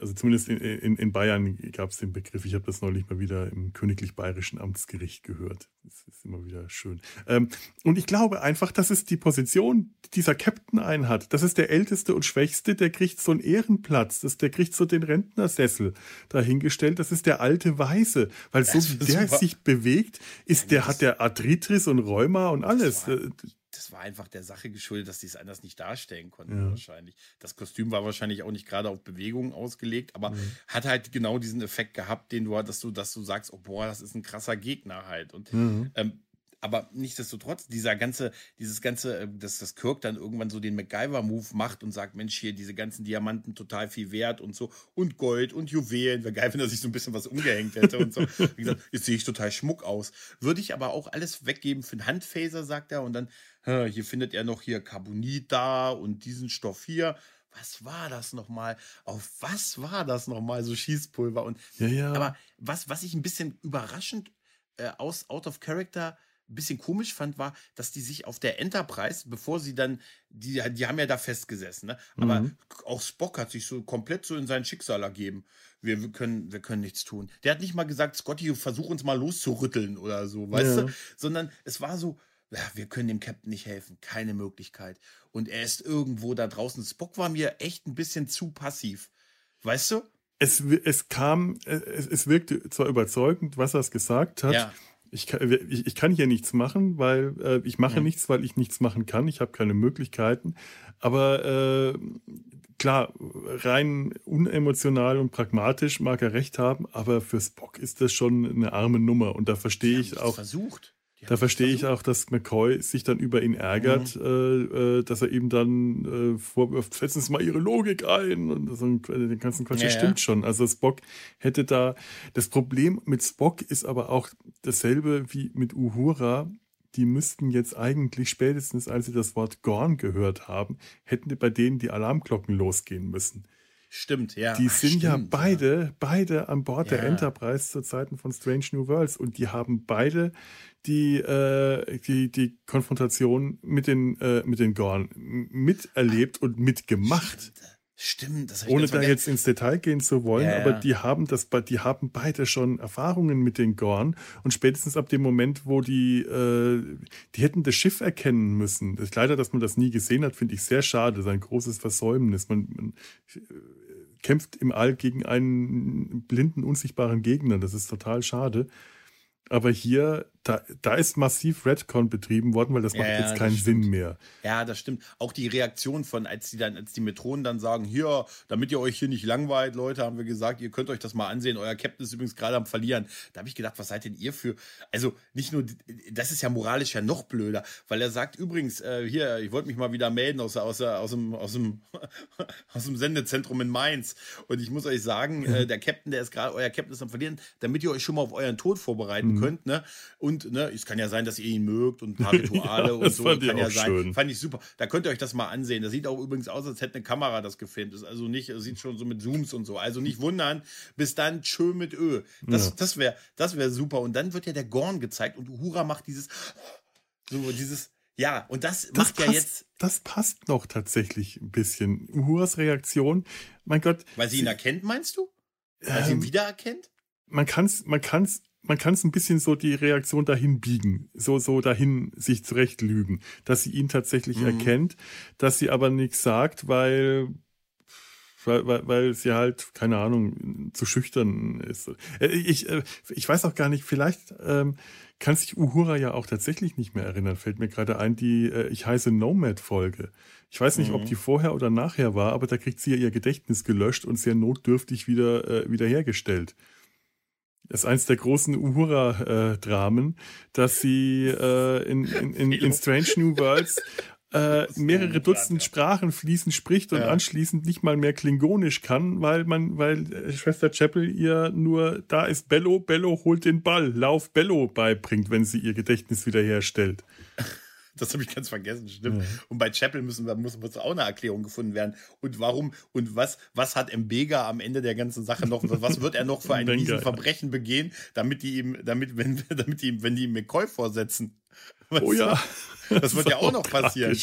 also zumindest in, in, in Bayern gab es den Begriff. Ich habe das neulich mal wieder im Königlich Bayerischen Amtsgericht gehört. Das ist immer wieder schön. Ähm, und ich glaube einfach, dass es die Position, die dieser Captain einhat. Das ist der älteste und schwächste, der kriegt so einen Ehrenplatz. Das, der kriegt so den Rentnersessel dahingestellt. Das ist der alte Weise. Weil so Das wie ist der super. sich bewegt, ist, der hat der Arthritis und Rheuma und alles. Äh, Das war einfach der Sache geschuldet, dass die es anders nicht darstellen konnten, Ja. wahrscheinlich. Das Kostüm war wahrscheinlich auch nicht gerade auf Bewegung ausgelegt, aber Mhm. hat halt genau diesen Effekt gehabt, den du, dass du, dass du sagst, oh boah, das ist ein krasser Gegner halt. Und Mhm. ähm, aber nichtsdestotrotz, dieser ganze, dieses ganze, äh, dass das Kirk dann irgendwann so den MacGyver-Move macht und sagt, Mensch, hier diese ganzen Diamanten total viel wert und so und Gold und Juwelen. Wäre geil, wenn er sich so ein bisschen was umgehängt hätte und so. <laughs> Wie gesagt, jetzt sehe ich total Schmuck aus. Würde ich aber auch alles weggeben für einen Handphaser, sagt er. Und dann, hier findet er noch hier Carbonit da und diesen Stoff hier. Was war das nochmal? Auf was war das nochmal? So Schießpulver und ja, ja. aber was, was ich ein bisschen überraschend äh, aus Out of Character ein bisschen komisch fand, war, dass die sich auf der Enterprise, bevor sie dann, die, die haben ja da festgesessen, ne? aber Mhm. auch Spock hat sich so komplett so in sein Schicksal ergeben. Wir, wir, können, wir können nichts tun. Der hat nicht mal gesagt, Scotty, versuch uns mal loszurütteln oder so, weißt Ja. du? Sondern es war so, wir können dem Captain nicht helfen, keine Möglichkeit. Und er ist irgendwo da draußen. Spock war mir echt ein bisschen zu passiv. Weißt du? es, es kam, äh, es, es wirkte zwar überzeugend, was er es gesagt hat. Ja. Ich, kann, ich, ich kann hier nichts machen, weil äh, ich mache Mhm. nichts, weil ich nichts machen kann. Ich habe keine Möglichkeiten. Aber äh, klar, rein unemotional und pragmatisch mag er recht haben, aber für Spock ist das schon eine arme Nummer. Und da verstehe ich auch. versucht. Da verstehe ich auch, dass McCoy sich dann über ihn ärgert, äh, äh, dass er ihm dann äh, vorwirft, setzen Sie mal Ihre Logik ein und so äh, den ganzen Quatsch. Ja, das ja. stimmt schon. Also Spock hätte da. Das Problem mit Spock ist aber auch dasselbe wie mit Uhura. Die müssten jetzt eigentlich spätestens, als sie das Wort Gorn gehört haben, hätten bei denen die Alarmglocken losgehen müssen. Stimmt, ja. Die sind ja stimmt, beide, beide an Bord der Ja. Enterprise zu Zeiten von Strange New Worlds und die haben beide die, äh, die, die Konfrontation mit den, äh, mit den Gorn miterlebt und mitgemacht. Stimmt, das hab ich Ohne da jetzt ins Detail gehen zu wollen, Ja, aber ja. die haben das, die haben beide schon Erfahrungen mit den Gorn und spätestens ab dem Moment, wo die, äh, die hätten das Schiff erkennen müssen. Das, leider, dass man das nie gesehen hat, finde ich sehr schade. Das ist ein großes Versäumnis. Man, man kämpft im All gegen einen blinden, unsichtbaren Gegner. Das ist total schade. Aber hier, da, da ist massiv Redcon betrieben worden, weil das macht ja, jetzt keinen Sinn mehr. Ja, das stimmt. Auch die Reaktion von, als die dann, als die Metronen dann sagen, hier, damit ihr euch hier nicht langweilt, Leute, haben wir gesagt, ihr könnt euch das mal ansehen. Euer Captain ist übrigens gerade am Verlieren. Da habe ich gedacht, was seid denn ihr für? Also nicht nur, das ist ja moralisch ja noch blöder, weil er sagt übrigens, äh, hier, ich wollte mich mal wieder melden aus, aus, aus, dem, aus, dem, <laughs> aus dem Sendezentrum in Mainz. Und ich muss euch sagen, äh, der Captain, der ist gerade, euer Captain ist am Verlieren, damit ihr euch schon mal auf euren Tod vorbereiten könnt. Ne? Und ne, es kann ja sein, dass ihr ihn mögt und ein paar <laughs> Rituale Ja, und das so. fand ich kann ja sein. schön. Fand ich super. Da könnt ihr euch das mal ansehen. Das sieht auch übrigens aus, als hätte eine Kamera das gefilmt. Ist also nicht, sieht schon so mit Zooms und so. Also nicht wundern. Bis dann schön mit Ö. Das, Ja. das wäre das wär super. Und dann wird ja der Gorn gezeigt und Uhura macht dieses, so dieses, ja, und das, Das macht passt, ja jetzt, das passt noch tatsächlich ein bisschen. Uhuras Reaktion, mein Gott, weil sie ihn erkennt, meinst du? Weil sie ihn ähm, wiedererkennt? man kann es man kann's, man kann's ein bisschen so die Reaktion dahin biegen, so, so dahin sich zurechtlügen, dass sie ihn tatsächlich Mhm. erkennt, dass sie aber nichts sagt, weil, weil, weil, sie halt, keine Ahnung, zu schüchtern ist. Äh, Ich, äh, ich weiß auch gar nicht, vielleicht ähm, kann sich Uhura ja auch tatsächlich nicht mehr erinnern, fällt mir gerade ein, die äh, Ich heiße Nomad-Folge. Ich weiß nicht, ob Mhm. die vorher oder nachher war, aber da kriegt sie ja ihr Gedächtnis gelöscht und sehr notdürftig wieder, äh, wiederhergestellt. Das ist eins der großen Uhura-Dramen, dass sie äh, in, in, in, in Strange New Worlds äh, mehrere Dutzend Sprachen fließend spricht und ja. anschließend nicht mal mehr Klingonisch kann, weil man, weil äh, Schwester Chapel ihr nur da ist Bello, Bello holt den Ball, Lauf Bello beibringt, wenn sie ihr Gedächtnis wiederherstellt. Das habe ich ganz vergessen, stimmt. Ja. Und bei Chapel müssen wir, muss, muss auch eine Erklärung gefunden werden. Und warum und was, was hat Mbega am Ende der ganzen Sache noch, was wird er noch für ein Riesenverbrechen begehen, damit die ihm, damit, wenn, <laughs> damit die ihm, wenn die ihm McCoy vorsetzen? Was, oh ja. Das, das wird ja auch noch passieren.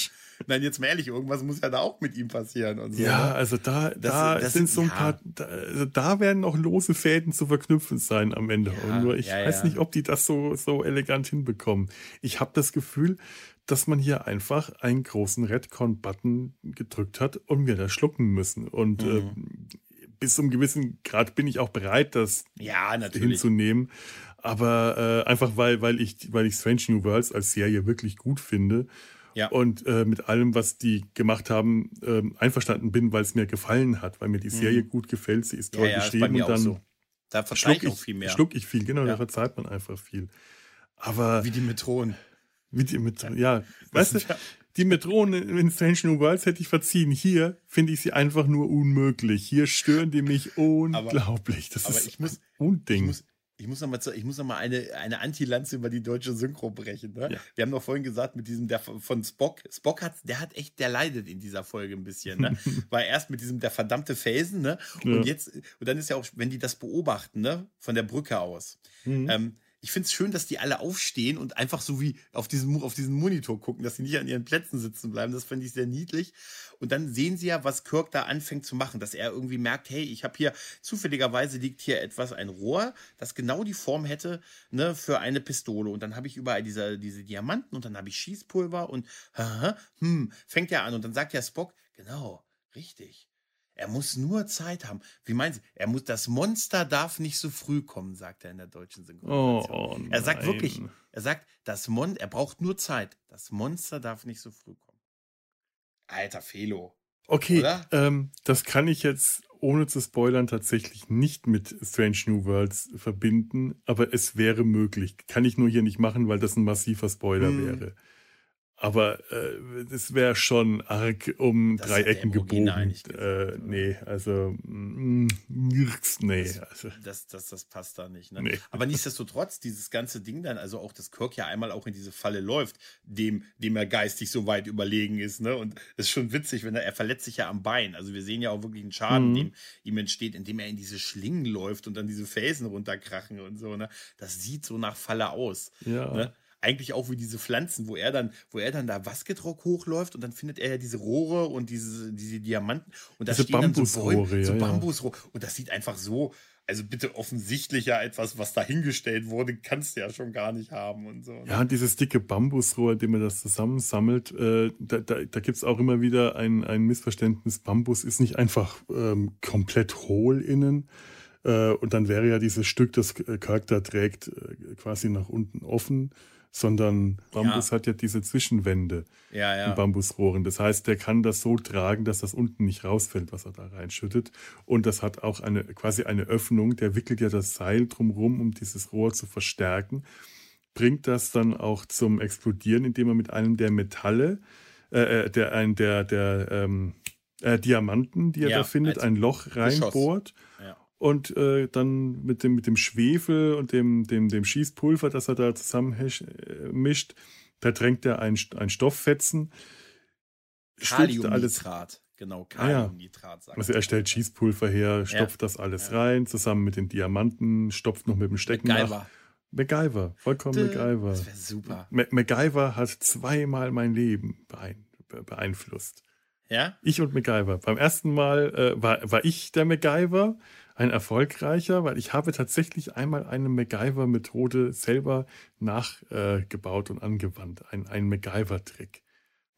Nein, jetzt mal ehrlich, irgendwas muss ja da auch mit ihm passieren. Und so, ja, ne? also da, da das, sind so ein ja. paar, da, also da, werden noch lose Fäden zu verknüpfen sein am Ende. Ja, und nur ich ja, weiß nicht, ob die das so, so elegant hinbekommen. Ich habe das Gefühl, dass man hier einfach einen großen Redcon-Button gedrückt hat und wir das schlucken müssen. Und mhm. äh, bis zum gewissen Grad bin ich auch bereit, das ja, hinzunehmen. Aber äh, einfach weil, weil ich, weil ich Strange New Worlds als Serie wirklich gut finde. Ja. Und äh, mit allem, was die gemacht haben, äh, einverstanden bin, weil es mir gefallen hat, weil mir die. Serie mhm. gut gefällt, sie ist toll ja, ja, geschrieben und dann so. da schluck ich auch viel mehr. Schluck ich viel, genau, da verzeiht man einfach viel. Aber wie die Metronen. Wie die Metronen, ja. Weißt du, die Metronen in Strange New Worlds hätte ich verziehen. Hier finde ich sie einfach nur unmöglich. Hier stören die mich unglaublich. Das aber ist ich muss, Unding. Ich muss, ich muss noch mal, ich muss noch mal eine, eine Anti-Lanze über die deutsche Synchro brechen. Ne? Ja. Wir haben noch vorhin gesagt, mit diesem, der von Spock, Spock hat, der hat echt, der leidet in dieser Folge ein bisschen. Ne? <laughs> War erst mit diesem, der verdammte Felsen, ne? Und ja. jetzt, und dann ist ja auch, wenn die das beobachten, ne? Von der Brücke aus. Mhm. Ähm, ich finde es schön, dass die alle aufstehen und einfach so wie auf diesen, auf diesen Monitor gucken, dass sie nicht an ihren Plätzen sitzen bleiben. Das finde ich sehr niedlich. Und dann sehen sie ja, was Kirk da anfängt zu machen, dass er irgendwie merkt, hey, ich habe hier, zufälligerweise liegt hier etwas, ein Rohr, das genau die Form hätte ne, für eine Pistole. Und dann habe ich überall diese, diese Diamanten und dann habe ich Schießpulver und <laughs> hm, fängt er an. Und dann sagt ja Spock, genau, richtig. Er muss nur Zeit haben. Wie meinen Sie? Er muss, das Monster darf nicht so früh kommen, sagt er in der deutschen Synchronisation. Oh, oh er sagt wirklich, er sagt, das Mon er braucht nur Zeit. Das Monster darf nicht so früh kommen. Alter Felo. Okay, ähm, das kann ich jetzt ohne zu spoilern tatsächlich nicht mit Strange New Worlds verbinden, aber es wäre möglich. Kann ich nur hier nicht machen, weil das ein massiver Spoiler hm. wäre. Aber äh, das wäre schon arg um das drei Ecken gebogen. Äh, nee, also mm, nirgends, nee. Das, also. Das, das, das passt da nicht. Ne? Nee. Aber nichtsdestotrotz, dieses ganze Ding dann, also auch, dass Kirk ja einmal auch in diese Falle läuft, dem, dem er geistig so weit überlegen ist. Ne? Und es ist schon witzig, wenn er, er verletzt sich ja am Bein. Also wir sehen ja auch wirklich einen Schaden, mhm. dem ihm entsteht, indem er in diese Schlingen läuft und dann diese Felsen runterkrachen und so. Ne? Das sieht so nach Falle aus. Ja. Ne? Eigentlich auch wie diese Pflanzen, wo er dann, wo er dann da Wasketdruck hochläuft und dann findet er ja diese Rohre und diese, diese Diamanten und da diese stehen dann so, Bäume, so Bambusrohre und das sieht einfach so, also bitte offensichtlicher etwas, was dahingestellt wurde, kannst du ja schon gar nicht haben und so. Ne? Ja, dieses dicke Bambusrohr, in dem man das zusammensammelt, äh, da, da, da gibt es auch immer wieder ein, ein Missverständnis. Bambus ist nicht einfach ähm, komplett hohl innen. Äh, und dann wäre ja dieses Stück, das Charakter trägt, äh, quasi nach unten offen sondern Bambus ja. hat ja diese Zwischenwände ja, ja. in Bambusrohren. Das heißt, der kann das so tragen, dass das unten nicht rausfällt, was er da reinschüttet. Und das hat auch eine quasi eine Öffnung. Der wickelt ja das Seil drumherum, um dieses Rohr zu verstärken. Bringt das dann auch zum Explodieren, indem er mit einem der Metalle, äh, äh der, ein, der, der ähm, äh, Diamanten, die er da findet, ein Loch reinbohrt. Ja und äh, dann mit dem, mit dem Schwefel und dem, dem, dem Schießpulver, das er da zusammenmischt, äh, da drängt er ein, ein Stofffetzen. Kaliumnitrat, genau, Kaliumnitrat. Ah, ja. Also er stellt Schießpulver her, stopft ja. das alles ja. rein, zusammen mit den Diamanten, stopft noch mit dem Stecken MacGyver. nach. MacGyver, vollkommen Dö, MacGyver. Das wäre super. Ma MacGyver hat zweimal mein Leben beeinflusst. Ja? Ich und MacGyver. Beim ersten Mal äh, war, war ich der MacGyver ein erfolgreicher, weil ich habe tatsächlich einmal eine MacGyver-Methode selber nachgebaut äh, und angewandt. Ein, ein MacGyver-Trick.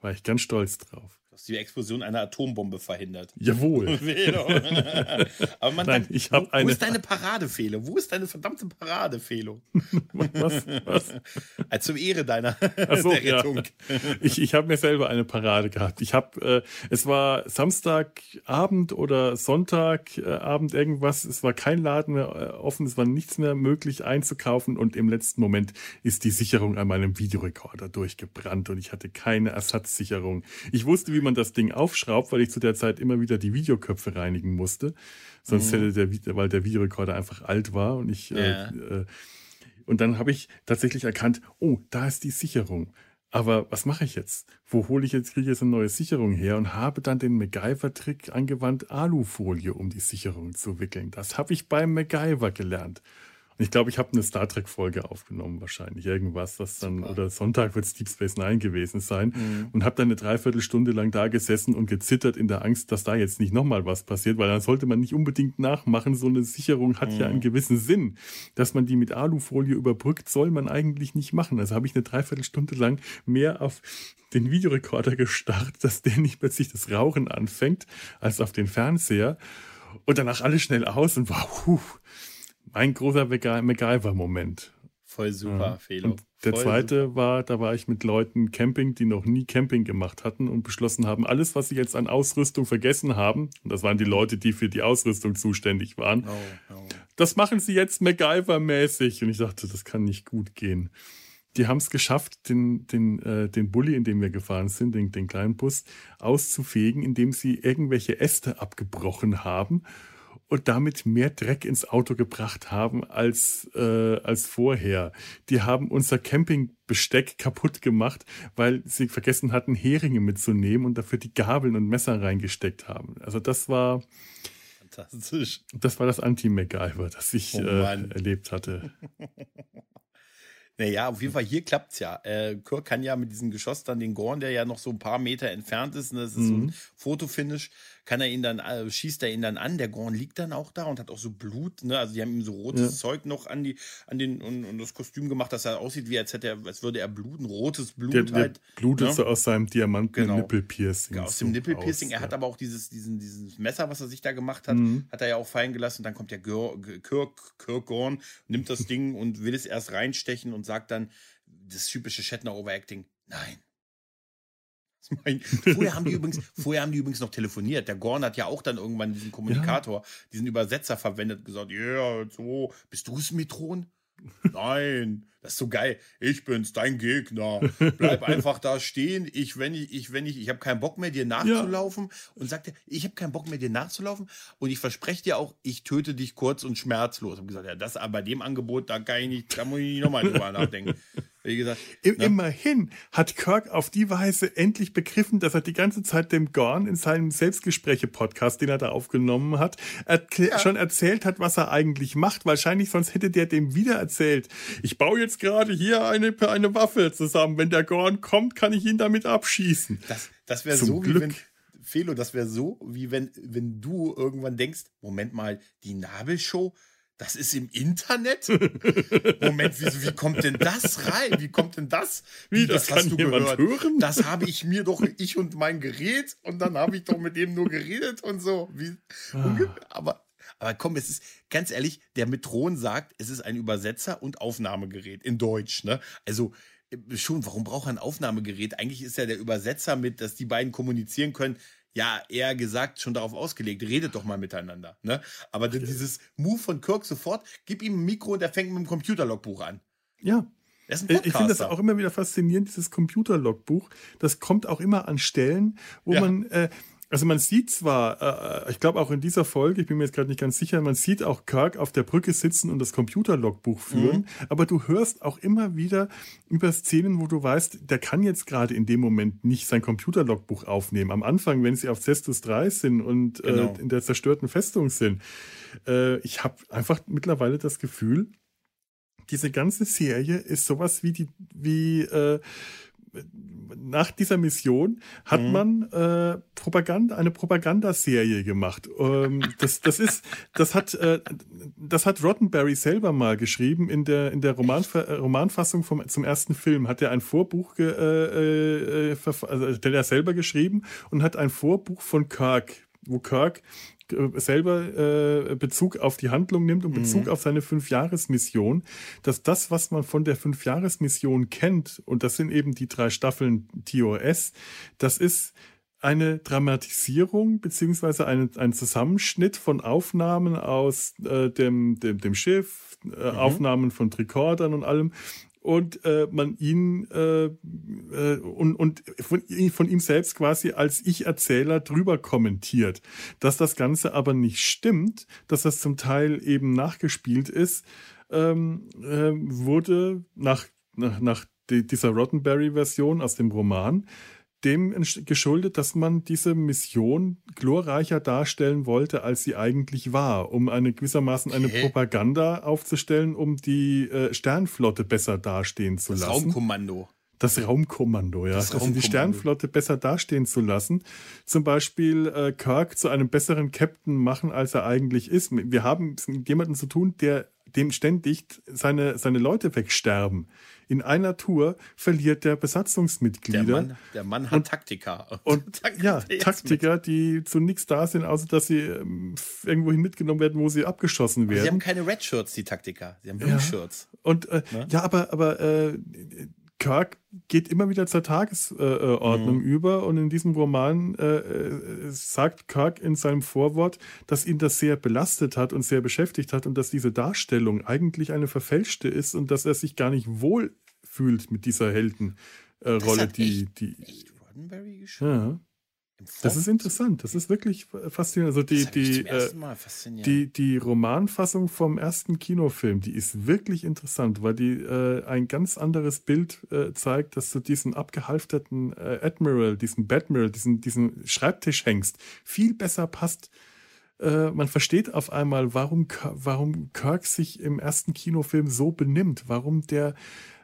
War ich ganz stolz drauf. Hast die Explosion einer Atombombe verhindert. Jawohl. <laughs> <laughs> Aber man Nein, ich habe eine. Wo ist deine Paradefehle? Wo ist deine verdammte Paradefehle? <laughs> Was? Was? Also zum Ehre deiner so, der ja. Rettung. Ich, ich habe mir selber eine Parade gehabt. Ich habe, äh, es war Samstagabend oder Sonntagabend irgendwas. Es war kein Laden mehr äh, offen. Es war nichts mehr möglich einzukaufen und im letzten Moment ist die Sicherung an meinem Videorekorder durchgebrannt und ich hatte keine Ersatzsicherung. Ich wusste, wie man das Ding aufschraubt, weil ich zu der Zeit immer wieder die Videoköpfe reinigen musste. Sonst Mhm. hätte der, weil der Videorekorder einfach alt war und ich, Ja. äh, äh, und dann habe ich tatsächlich erkannt, oh, da ist die Sicherung. Aber was mache ich jetzt? Wo hole ich jetzt, kriege ich jetzt eine neue Sicherung her und habe dann den MacGyver-Trick angewandt, Alufolie um die Sicherung zu wickeln. Das habe ich beim MacGyver gelernt. Und ich glaube, ich habe eine Star Trek-Folge aufgenommen, wahrscheinlich. Irgendwas, was dann, Super. oder Sonntag wird es Deep Space Nine gewesen sein. Mhm. Und habe dann eine Dreiviertelstunde lang da gesessen und gezittert in der Angst, dass da jetzt nicht nochmal was passiert, weil dann sollte man nicht unbedingt nachmachen. So eine Sicherung hat ja Mhm. einen gewissen Sinn. Dass man die mit Alufolie überbrückt, soll man eigentlich nicht machen. Also habe ich eine Dreiviertelstunde lang mehr auf den Videorekorder gestarrt, dass der nicht plötzlich das Rauchen anfängt, als auf den Fernseher. Und danach alles schnell aus und war, mein großer MacGyver-Moment. Voll super, Ja. Felo. Und der Voll zweite war, da war ich mit Leuten Camping, die noch nie Camping gemacht hatten und beschlossen haben, alles, was sie jetzt an Ausrüstung vergessen haben, und das waren die Leute, die für die Ausrüstung zuständig waren, super. Oh, oh. das machen sie jetzt MacGyver-mäßig. Und ich dachte, das kann nicht gut gehen. Die haben es geschafft, den, den, äh, den Bulli, in dem wir gefahren sind, den, den kleinen Bus, auszufegen, indem sie irgendwelche Äste abgebrochen haben und damit mehr Dreck ins Auto gebracht haben als, äh, als vorher. Die haben unser Campingbesteck kaputt gemacht, weil sie vergessen hatten, Heringe mitzunehmen und dafür die Gabeln und Messer reingesteckt haben. Also das war, Fantastisch. das war das Anti-MacGyver, das ich Oh äh, erlebt hatte. <laughs> Naja, auf jeden Fall, hier klappt's ja. Äh, Kirk kann ja mit diesem Geschoss dann den Gorn, der ja noch so ein paar Meter entfernt ist, ne, das ist so Mhm. ein Fotofinish, kann er ihn dann, äh, schießt er ihn dann an. Der Gorn liegt dann auch da und hat auch so Blut, ne? Also die haben ihm so rotes Ja. Zeug noch an die, an den, und, und das Kostüm gemacht, dass er aussieht, wie als hätte er, als würde er bluten, rotes Blut Der, der halt. blutet ne? so aus seinem diamanten Genau. Nippelpiercing. Ja, aus dem Nippelpiercing. Er hat ja. aber auch dieses, diesen, dieses Messer, was er sich da gemacht hat, Mhm. hat er ja auch fallen gelassen. Und dann kommt der Kirk, Kirk Gorn, nimmt das <laughs> Ding und will es erst reinstechen und sagt dann das typische Shatner Overacting. Nein. <laughs> Vorher haben, die übrigens, vorher haben die übrigens noch telefoniert. Der Gorn hat ja auch dann irgendwann diesen Kommunikator, diesen Übersetzer verwendet und gesagt, ja, yeah, so, bist du es, Metron? Nein, das ist so geil. Ich bin's, dein Gegner. Bleib <laughs> einfach da stehen. Ich, wenn ich, ich, wenn ich, ich habe keinen Bock mehr, dir nachzulaufen. Und sagt er, ich habe keinen Bock mehr, dir nachzulaufen. Und ich verspreche dir auch, ich töte dich kurz und schmerzlos. Ich habe gesagt, ja, das aber bei dem Angebot, da kann ich nicht, da muss ich nicht nochmal drüber <laughs> nachdenken. Wie gesagt, I ne? Immerhin hat Kirk auf die Weise endlich begriffen, dass er die ganze Zeit dem Gorn in seinem Selbstgespräche-Podcast, den er da aufgenommen hat, erkl- Ja. schon erzählt hat, was er eigentlich macht. Wahrscheinlich sonst hätte der dem wieder erzählt. Ich baue jetzt gerade hier eine, eine Waffe zusammen. Wenn der Gorn kommt, kann ich ihn damit abschießen. Das, das wäre Zum so, wie Glück. wenn, Felo, das wäre so, wie wenn, wenn du irgendwann denkst, Moment mal, die Nabelshow, das ist im Internet? <laughs> Moment, wie, wie kommt denn das rein? Wie kommt denn das? Wie, das kann jemand hören? Das habe ich mir doch, ich und mein Gerät, und dann habe ich doch mit dem nur geredet und so. Wie, Ah. aber, aber komm, es ist, ganz ehrlich, der Metron sagt, es ist ein Übersetzer und Aufnahmegerät in Deutsch, ne? Also, äh, schon, warum braucht er ein Aufnahmegerät? Eigentlich ist ja der Übersetzer mit, dass die beiden kommunizieren können, ja, eher gesagt, schon darauf ausgelegt, redet doch mal miteinander. Ne? Aber dann dieses Move von Kirk sofort, gib ihm ein Mikro und er fängt mit dem Computerlogbuch an. Ja. Er ist ein Äh, Ich finde das Podcaster. auch immer wieder faszinierend, dieses Computerlogbuch. Das kommt auch immer an Stellen, wo Ja. man, äh, also man sieht zwar, äh, ich glaube auch in dieser Folge, ich bin mir jetzt gerade nicht ganz sicher, man sieht auch Kirk auf der Brücke sitzen und das Computerlogbuch führen, Mhm. aber du hörst auch immer wieder über Szenen, wo du weißt, der kann jetzt gerade in dem Moment nicht sein Computerlogbuch aufnehmen. Am Anfang, wenn sie auf Cestus 3 sind und Genau. äh, in der zerstörten Festung sind. Äh, ich habe einfach mittlerweile das Gefühl, diese ganze Serie ist sowas wie die, wie, äh, nach dieser Mission hat mhm. man äh, Propaganda, eine Propagandaserie gemacht. Ähm, das, das ist, das hat, äh, das hat Roddenberry selber mal geschrieben in der in der Roman, Romanfassung vom zum ersten Film hat er ein Vorbuch, ge, äh, äh, also der er selber geschrieben und hat ein Vorbuch von Kirk, wo Kirk äh, selber äh, Bezug auf die Handlung nimmt und Bezug mhm. auf seine Fünfjahresmission, dass das, was man von der Fünfjahresmission kennt, und das sind eben die drei Staffeln TOS, das ist eine Dramatisierung beziehungsweise ein, ein Zusammenschnitt von Aufnahmen aus äh, dem, dem, dem Schiff, äh, mhm. Aufnahmen von Tricordern und allem und äh, man ihn äh, äh, und, und von, von ihm selbst quasi als Ich-Erzähler drüber kommentiert. Dass das Ganze aber nicht stimmt, dass das zum Teil eben nachgespielt ist, ähm, äh, wurde nach, nach, nach dieser Roddenberry-Version aus dem Roman dem geschuldet, dass man diese Mission glorreicher darstellen wollte, als sie eigentlich war, um eine gewissermaßen eine okay. Propaganda aufzustellen, um die äh, Sternflotte besser dastehen zu das lassen. Raumkommando. Das Raumkommando, ja. Das also die Sternflotte besser dastehen zu lassen. Zum Beispiel äh, Kirk zu einem besseren Captain machen, als er eigentlich ist. Wir haben mit jemandem zu tun, der dem ständig seine, seine Leute wegsterben. In einer Tour verliert der Besatzungsmitglieder. Der Mann, der Mann hat und, Taktiker. Und, <laughs> ja, Taktiker, mit. die zu nichts da sind, außer dass sie ähm, irgendwohin mitgenommen werden, wo sie abgeschossen werden. sie haben keine Red Shirts, die Taktiker. Sie haben Blue Shirts. Ja. Und äh, ne? ja, aber, aber äh, Kirk geht immer wieder zur Tagesordnung mhm. über und in diesem Roman äh, äh, sagt Kirk in seinem Vorwort, dass ihn das sehr belastet hat und sehr beschäftigt hat und dass diese Darstellung eigentlich eine verfälschte ist und dass er sich gar nicht wohl fühlt mit dieser Heldenrolle, äh, die, die. Echt Roddenberry geschrieben? Ja. Das ist interessant. Das ist wirklich faszinierend. Also die, die, äh, die, die Romanfassung vom ersten Kinofilm, die ist wirklich interessant, weil die äh, ein ganz anderes Bild äh, zeigt, dass du diesen abgehalfterten äh, Admiral, diesen Badmiral, diesen, diesen Schreibtisch hängst, viel besser passt. Äh, man versteht auf einmal, warum, warum Kirk sich im ersten Kinofilm so benimmt, warum der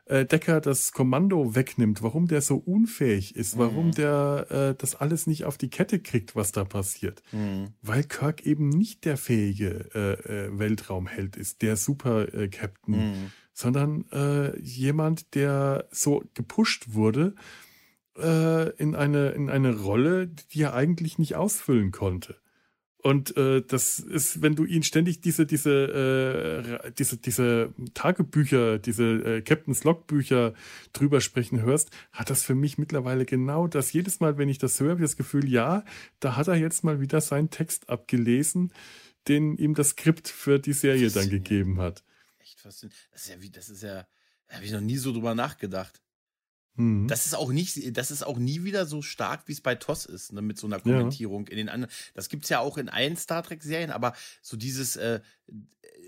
äh, Decker das Kommando wegnimmt, warum der so unfähig ist, warum mhm. der äh, das alles nicht auf die Kette kriegt, was da passiert. Mhm. Weil Kirk eben nicht der fähige äh, äh Weltraumheld ist, der Super-Captain, äh, mhm. sondern jemand, der so gepusht wurde in, eine, in eine Rolle, die er eigentlich nicht ausfüllen konnte. Und äh, das ist, wenn du ihn ständig diese, diese, äh, diese, diese Tagebücher, diese äh, Captain's Logbücher drüber sprechen hörst, hat das für mich mittlerweile genau das. Jedes Mal, wenn ich das höre, habe ich das Gefühl, ja, da hat er jetzt mal wieder seinen Text abgelesen, den ihm das Skript für die Serie dann gegeben hat. Echt faszinierend. Das ist ja wie, das ist ja, da habe ich noch nie so drüber nachgedacht. Mhm. Das ist auch nicht, das ist auch nie wieder so stark, wie es bei TOS ist, ne, mit so einer Kommentierung ja. in den anderen. Das gibt es ja auch in allen Star Trek-Serien, aber so dieses, äh,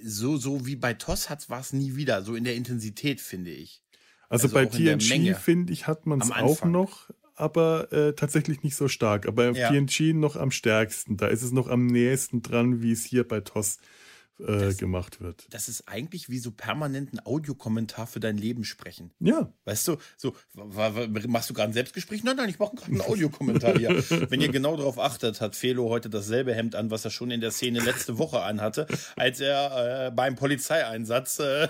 so, so wie bei TOS war es nie wieder, so in der Intensität, finde ich. Also, also bei TNG, finde ich, hat man es auch noch, aber äh, tatsächlich nicht so stark. Aber ja. TNG noch am stärksten. Da ist es noch am nächsten dran, wie es hier bei TOS ist äh, das, gemacht wird. Das ist eigentlich wie so permanent ein Audiokommentar für dein Leben sprechen. Ja. Weißt du, so, machst du gerade ein Selbstgespräch? Nein, nein, ich mache gerade einen Audiokommentar hier. <laughs> Wenn ihr genau darauf achtet, hat Felo heute dasselbe Hemd an, was er schon in der Szene letzte Woche anhatte, als er äh, beim Polizeieinsatz. Äh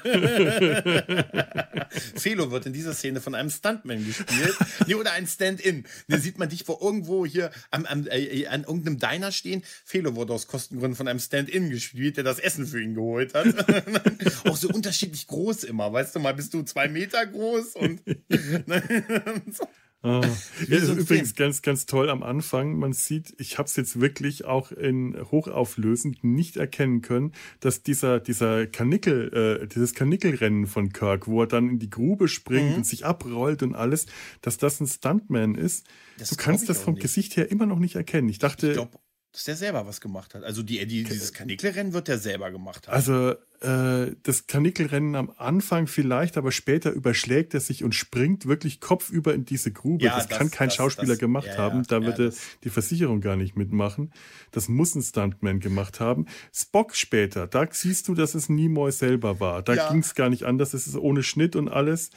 <laughs> Felo wird in dieser Szene von einem Stuntman gespielt. nee, oder ein Stand-in. Da sieht man dich vor irgendwo hier am, am, äh, an irgendeinem Diner stehen. Felo wurde aus Kostengründen von einem Stand-in gespielt, der das Essen Essen für ihn geholt hat. <laughs> auch so unterschiedlich groß immer, weißt du, mal bist du zwei Meter groß und. <laughs> Ah. Ja, so übrigens ganz, ganz toll am Anfang. Man sieht, ich habe es jetzt wirklich auch in hochauflösend nicht erkennen können, dass dieser, dieser Kanickel, äh, dieses Kanickelrennen von Kirk, wo er dann in die Grube springt mhm. und sich abrollt und alles, dass das ein Stuntman ist. Das du kannst das vom nicht. Gesicht her immer noch nicht erkennen. Ich dachte. Ich glaub, dass der selber was gemacht hat. Also die, die dieses Kanickelrennen wird der selber gemacht haben. Also äh, das Kanickelrennen am Anfang vielleicht, aber später überschlägt er sich und springt wirklich kopfüber in diese Grube. Ja, das, das, kann kein das, Schauspieler das, gemacht ja, haben. Da ja, würde die Versicherung gar nicht mitmachen. Das muss ein Stuntman gemacht haben. Spock später, da siehst du, dass es Nimoy selber war. Da ging es gar nicht anders. Das ist ohne Schnitt und alles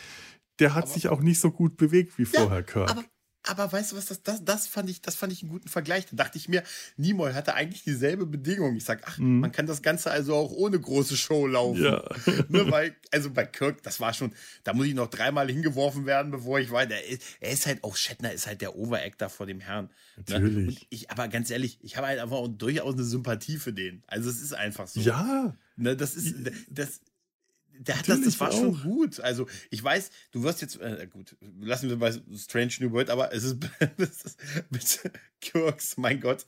der hat aber, sich auch nicht so gut bewegt wie vorher, Kirk. Aber, aber weißt du was, das, das, das, fand ich, das fand ich einen guten Vergleich. Da dachte ich mir, Nimoy hatte eigentlich dieselbe Bedingung. Ich sag, ach, mhm. man kann das Ganze also auch ohne große Show laufen. Ja. <laughs> ne, weil, also bei Kirk, das war schon, da muss ich noch dreimal hingeworfen werden, bevor ich weiter. Er ist halt auch, Shatner ist halt der Overactor vor dem Herrn. Ne? Natürlich. Ne? ich, aber ganz ehrlich, ich habe halt einfach durchaus eine Sympathie für den. Also es ist einfach so. Ja. Ne, das ist, das, das, das war auch. schon gut. Also ich weiß, du wirst jetzt, äh, gut, lassen wir bei Strange New World, aber es ist, <laughs> ist mit Kirks, mein Gott,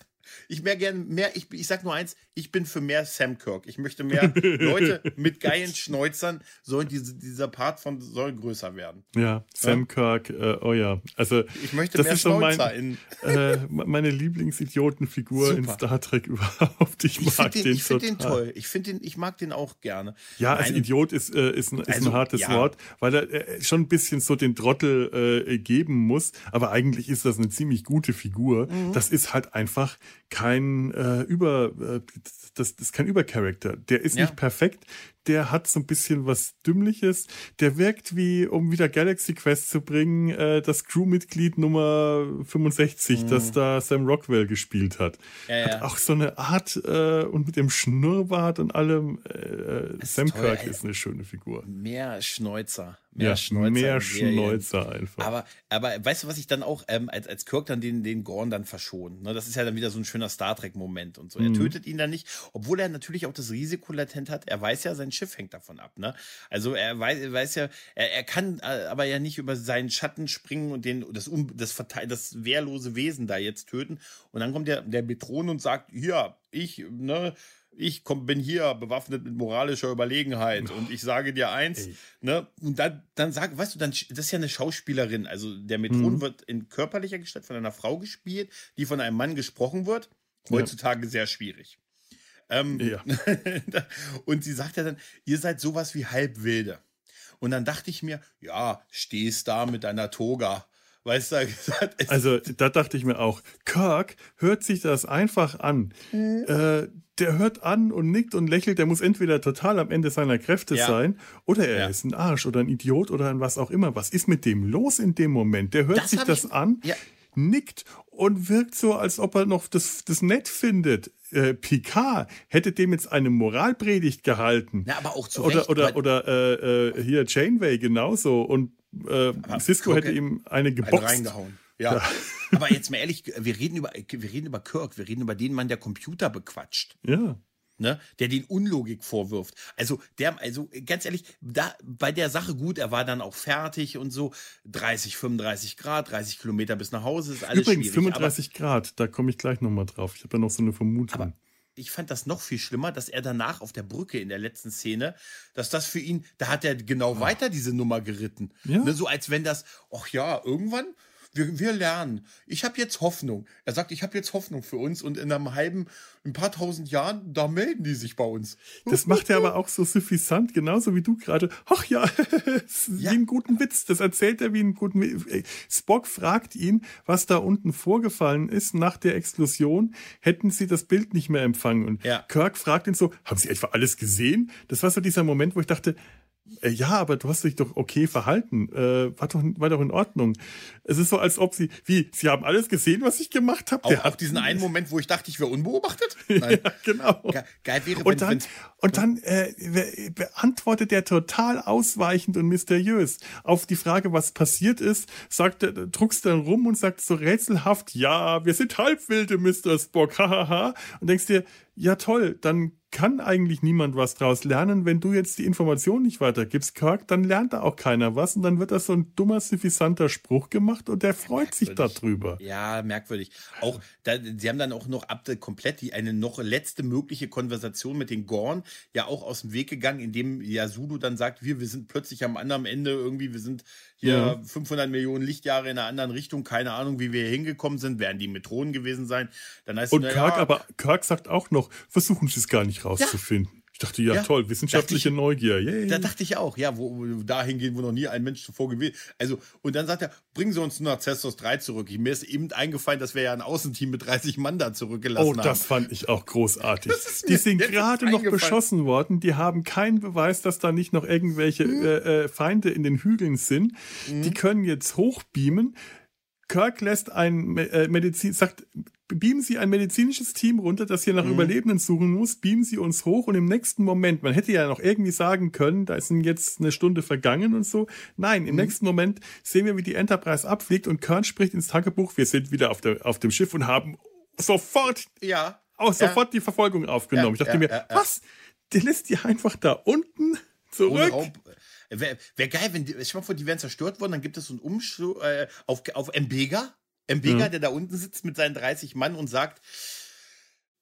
ich wäre gern mehr, ich, ich sag nur eins, ich bin für mehr Sam Kirk. Ich möchte mehr <laughs> Leute mit geilen Schnäuzern, sollen diese, dieser Part von soll größer werden. Ja, Sam ja? Kirk, äh, oh ja. Also, ich möchte das mehr ist Schnäuzer so mein, in. Äh, meine Lieblingsidiotenfigur in Star Trek <laughs> überhaupt. Ich mag ich den, den Ich finde den toll. Ich finde den, ich mag den auch gerne. Ja, als Eine, Idiot ist, äh, ist, ein, ist also, ein hartes ja. Wort, weil er äh, schon ein bisschen so den Trottel äh, geben muss, aber eigentlich ist das eine ziemlich gute Figur. Mhm. Das ist halt einfach kein äh, Über, äh, das, das ist kein Übercharakter. Der ist ja. nicht perfekt, der hat so ein bisschen was Dümmliches. Der wirkt wie, um wieder Galaxy Quest zu bringen, äh, das Crewmitglied Nummer 65, mhm. das da Sam Rockwell gespielt hat. Ja, ja. Hat auch so eine Art äh, und mit dem Schnurrbart und allem. Äh, Sam toll, Kirk ist eine schöne Figur. Mehr Schnäuzer. Mehr ja, Schnäuzer. Mehr Schnäuzer einfach. Aber, aber weißt du, was ich dann auch, ähm, als, als Kirk dann den, den Gorn dann verschont, ne? das ist ja dann wieder so ein schöner Star Trek-Moment und so. Er mhm. tötet ihn dann nicht, obwohl er natürlich auch das Risiko latent hat. Er weiß ja, sein Schiff hängt davon ab. Ne? Also er weiß, weiß ja, er, er kann äh, aber ja nicht über seinen Schatten springen und den, das, das, das wehrlose Wesen da jetzt töten. Und dann kommt der, der Bethron und sagt, hier, ich, ne, ich komm, bin hier bewaffnet mit moralischer Überlegenheit und ich sage dir eins, ne, und dann, dann sag, weißt du, dann, das ist ja eine Schauspielerin, also der Metron mhm. wird in körperlicher Gestalt von einer Frau gespielt, die von einem Mann gesprochen wird, heutzutage ja. sehr schwierig. Ähm, ja. <laughs> und sie sagt ja dann, ihr seid sowas wie Halbwilde. Und dann dachte ich mir, ja, stehst da mit deiner Toga. Weißt du, <laughs> also da dachte ich mir auch, Kirk hört sich das einfach an. Mhm. Äh, der hört an und nickt und lächelt, der muss entweder total am Ende seiner Kräfte ja. sein oder er ja. ist ein Arsch oder ein Idiot oder ein was auch immer. Was ist mit dem los in dem Moment? Der hört das sich das ich, an, ja. Nickt und wirkt so, als ob er noch das, das nett findet. Äh, Picard hätte dem jetzt eine Moralpredigt gehalten. Ja, aber auch zu Oder, Recht, oder, oder äh, äh, hier Janeway genauso. Und äh, Cisco hätte ihm eine geboxt. Eine reingehauen. Ja. ja. aber jetzt mal ehrlich, wir reden über, wir reden über Kirk, wir reden über den Mann, der Computer bequatscht. Ja ne, der den Unlogik vorwirft. Also der, also ganz ehrlich, da bei der Sache gut, er war dann auch fertig und so 30, 35 Grad, 30 Kilometer bis nach Hause ist alles Übrigens, schwierig. 35 aber, Grad, da komme ich gleich nochmal drauf. Ich habe da noch so eine Vermutung. Aber ich fand das noch viel schlimmer, dass er danach auf der Brücke in der letzten Szene, dass das für ihn, da hat er genau weiter diese Nummer geritten. Ja. Ne, so als wenn das, ach ja, irgendwann wir, wir lernen. Ich habe jetzt Hoffnung. Er sagt, ich habe jetzt Hoffnung für uns und in einem halben, ein paar tausend Jahren, da melden die sich bei uns. Das macht er aber auch so suffisant, genauso wie du gerade. Ach ja, <laughs> wie einen guten Witz. Das erzählt er wie einen guten Witz. Spock fragt ihn, was da unten vorgefallen ist nach der Explosion. Hätten sie das Bild nicht mehr empfangen? Und ja. Kirk fragt ihn so, haben sie etwa alles gesehen? Das war so dieser Moment, wo ich dachte, ja, aber du hast dich doch okay verhalten. Äh, war, doch, war doch in Ordnung. Es ist so, als ob sie, wie, sie haben alles gesehen, was ich gemacht habe. Auch, auch diesen einen Moment, wo ich dachte, ich wäre unbeobachtet? <laughs> Nein. ja, genau. Ge geil wäre, wenn, und dann, und dann äh, beantwortet er total ausweichend und mysteriös auf die Frage, was passiert ist, sagt er, druckst dann rum und sagt so rätselhaft, ja, wir sind Halbwilde, Mr. Spock, hahaha. und denkst dir, ja toll, dann kann eigentlich niemand was draus lernen. Wenn du jetzt die Information nicht weitergibst, Kirk, dann lernt da auch keiner was und dann wird das so ein dummer, suffisanter Spruch gemacht und der freut sich darüber. Ja, merkwürdig. Auch, da, sie haben dann auch noch ab komplett die, eine noch letzte mögliche Konversation mit den Gorn ja auch aus dem Weg gegangen, indem Yasudu dann sagt, wir, wir sind plötzlich am anderen Ende irgendwie, wir sind hier ja. 500 Millionen Lichtjahre in einer anderen Richtung, keine Ahnung, wie wir hier hingekommen sind, werden die Metronen gewesen sein. Dann heißt und es, Kirk, ja, aber Kirk sagt auch noch, versuchen Sie es gar nicht rauszufinden. Ich dachte, ja, ja toll, wissenschaftliche ich, Neugier. Yay. Da dachte ich auch, ja, wo, dahin gehen, wo noch nie ein Mensch zuvor gewesen Also, und dann sagt er, bringen Sie uns nur nach Cestos 3 zurück. Mir ist eben eingefallen, dass wir ja ein Außenteam mit 30 Mann da zurückgelassen haben. Oh, das fand ich auch großartig. Die sind gerade noch beschossen worden. Die haben keinen Beweis, dass da nicht noch irgendwelche mhm. äh, äh, Feinde in den Hügeln sind. Mhm. Die können jetzt hochbeamen. Kirk lässt ein äh, Medizin, sagt, beamen Sie ein medizinisches Team runter, das hier nach mhm. Überlebenden suchen muss, beamen Sie uns hoch und im nächsten Moment, man hätte ja noch irgendwie sagen können, da ist jetzt eine Stunde vergangen und so. Nein, im mhm. nächsten Moment sehen wir, wie die Enterprise abfliegt und Kern spricht ins Tagebuch, wir sind wieder auf, der, auf dem Schiff und haben sofort, ja, auch sofort ja. die Verfolgung aufgenommen. Ja, ich dachte mir, was? Der lässt die einfach da unten zurück. Wäre wär geil, wenn die, ich mal vor, die wären zerstört worden, dann gibt es so einen Umschlag äh, auf, auf Mbega Mbega, ja. der da unten sitzt mit seinen 30 Mann und sagt,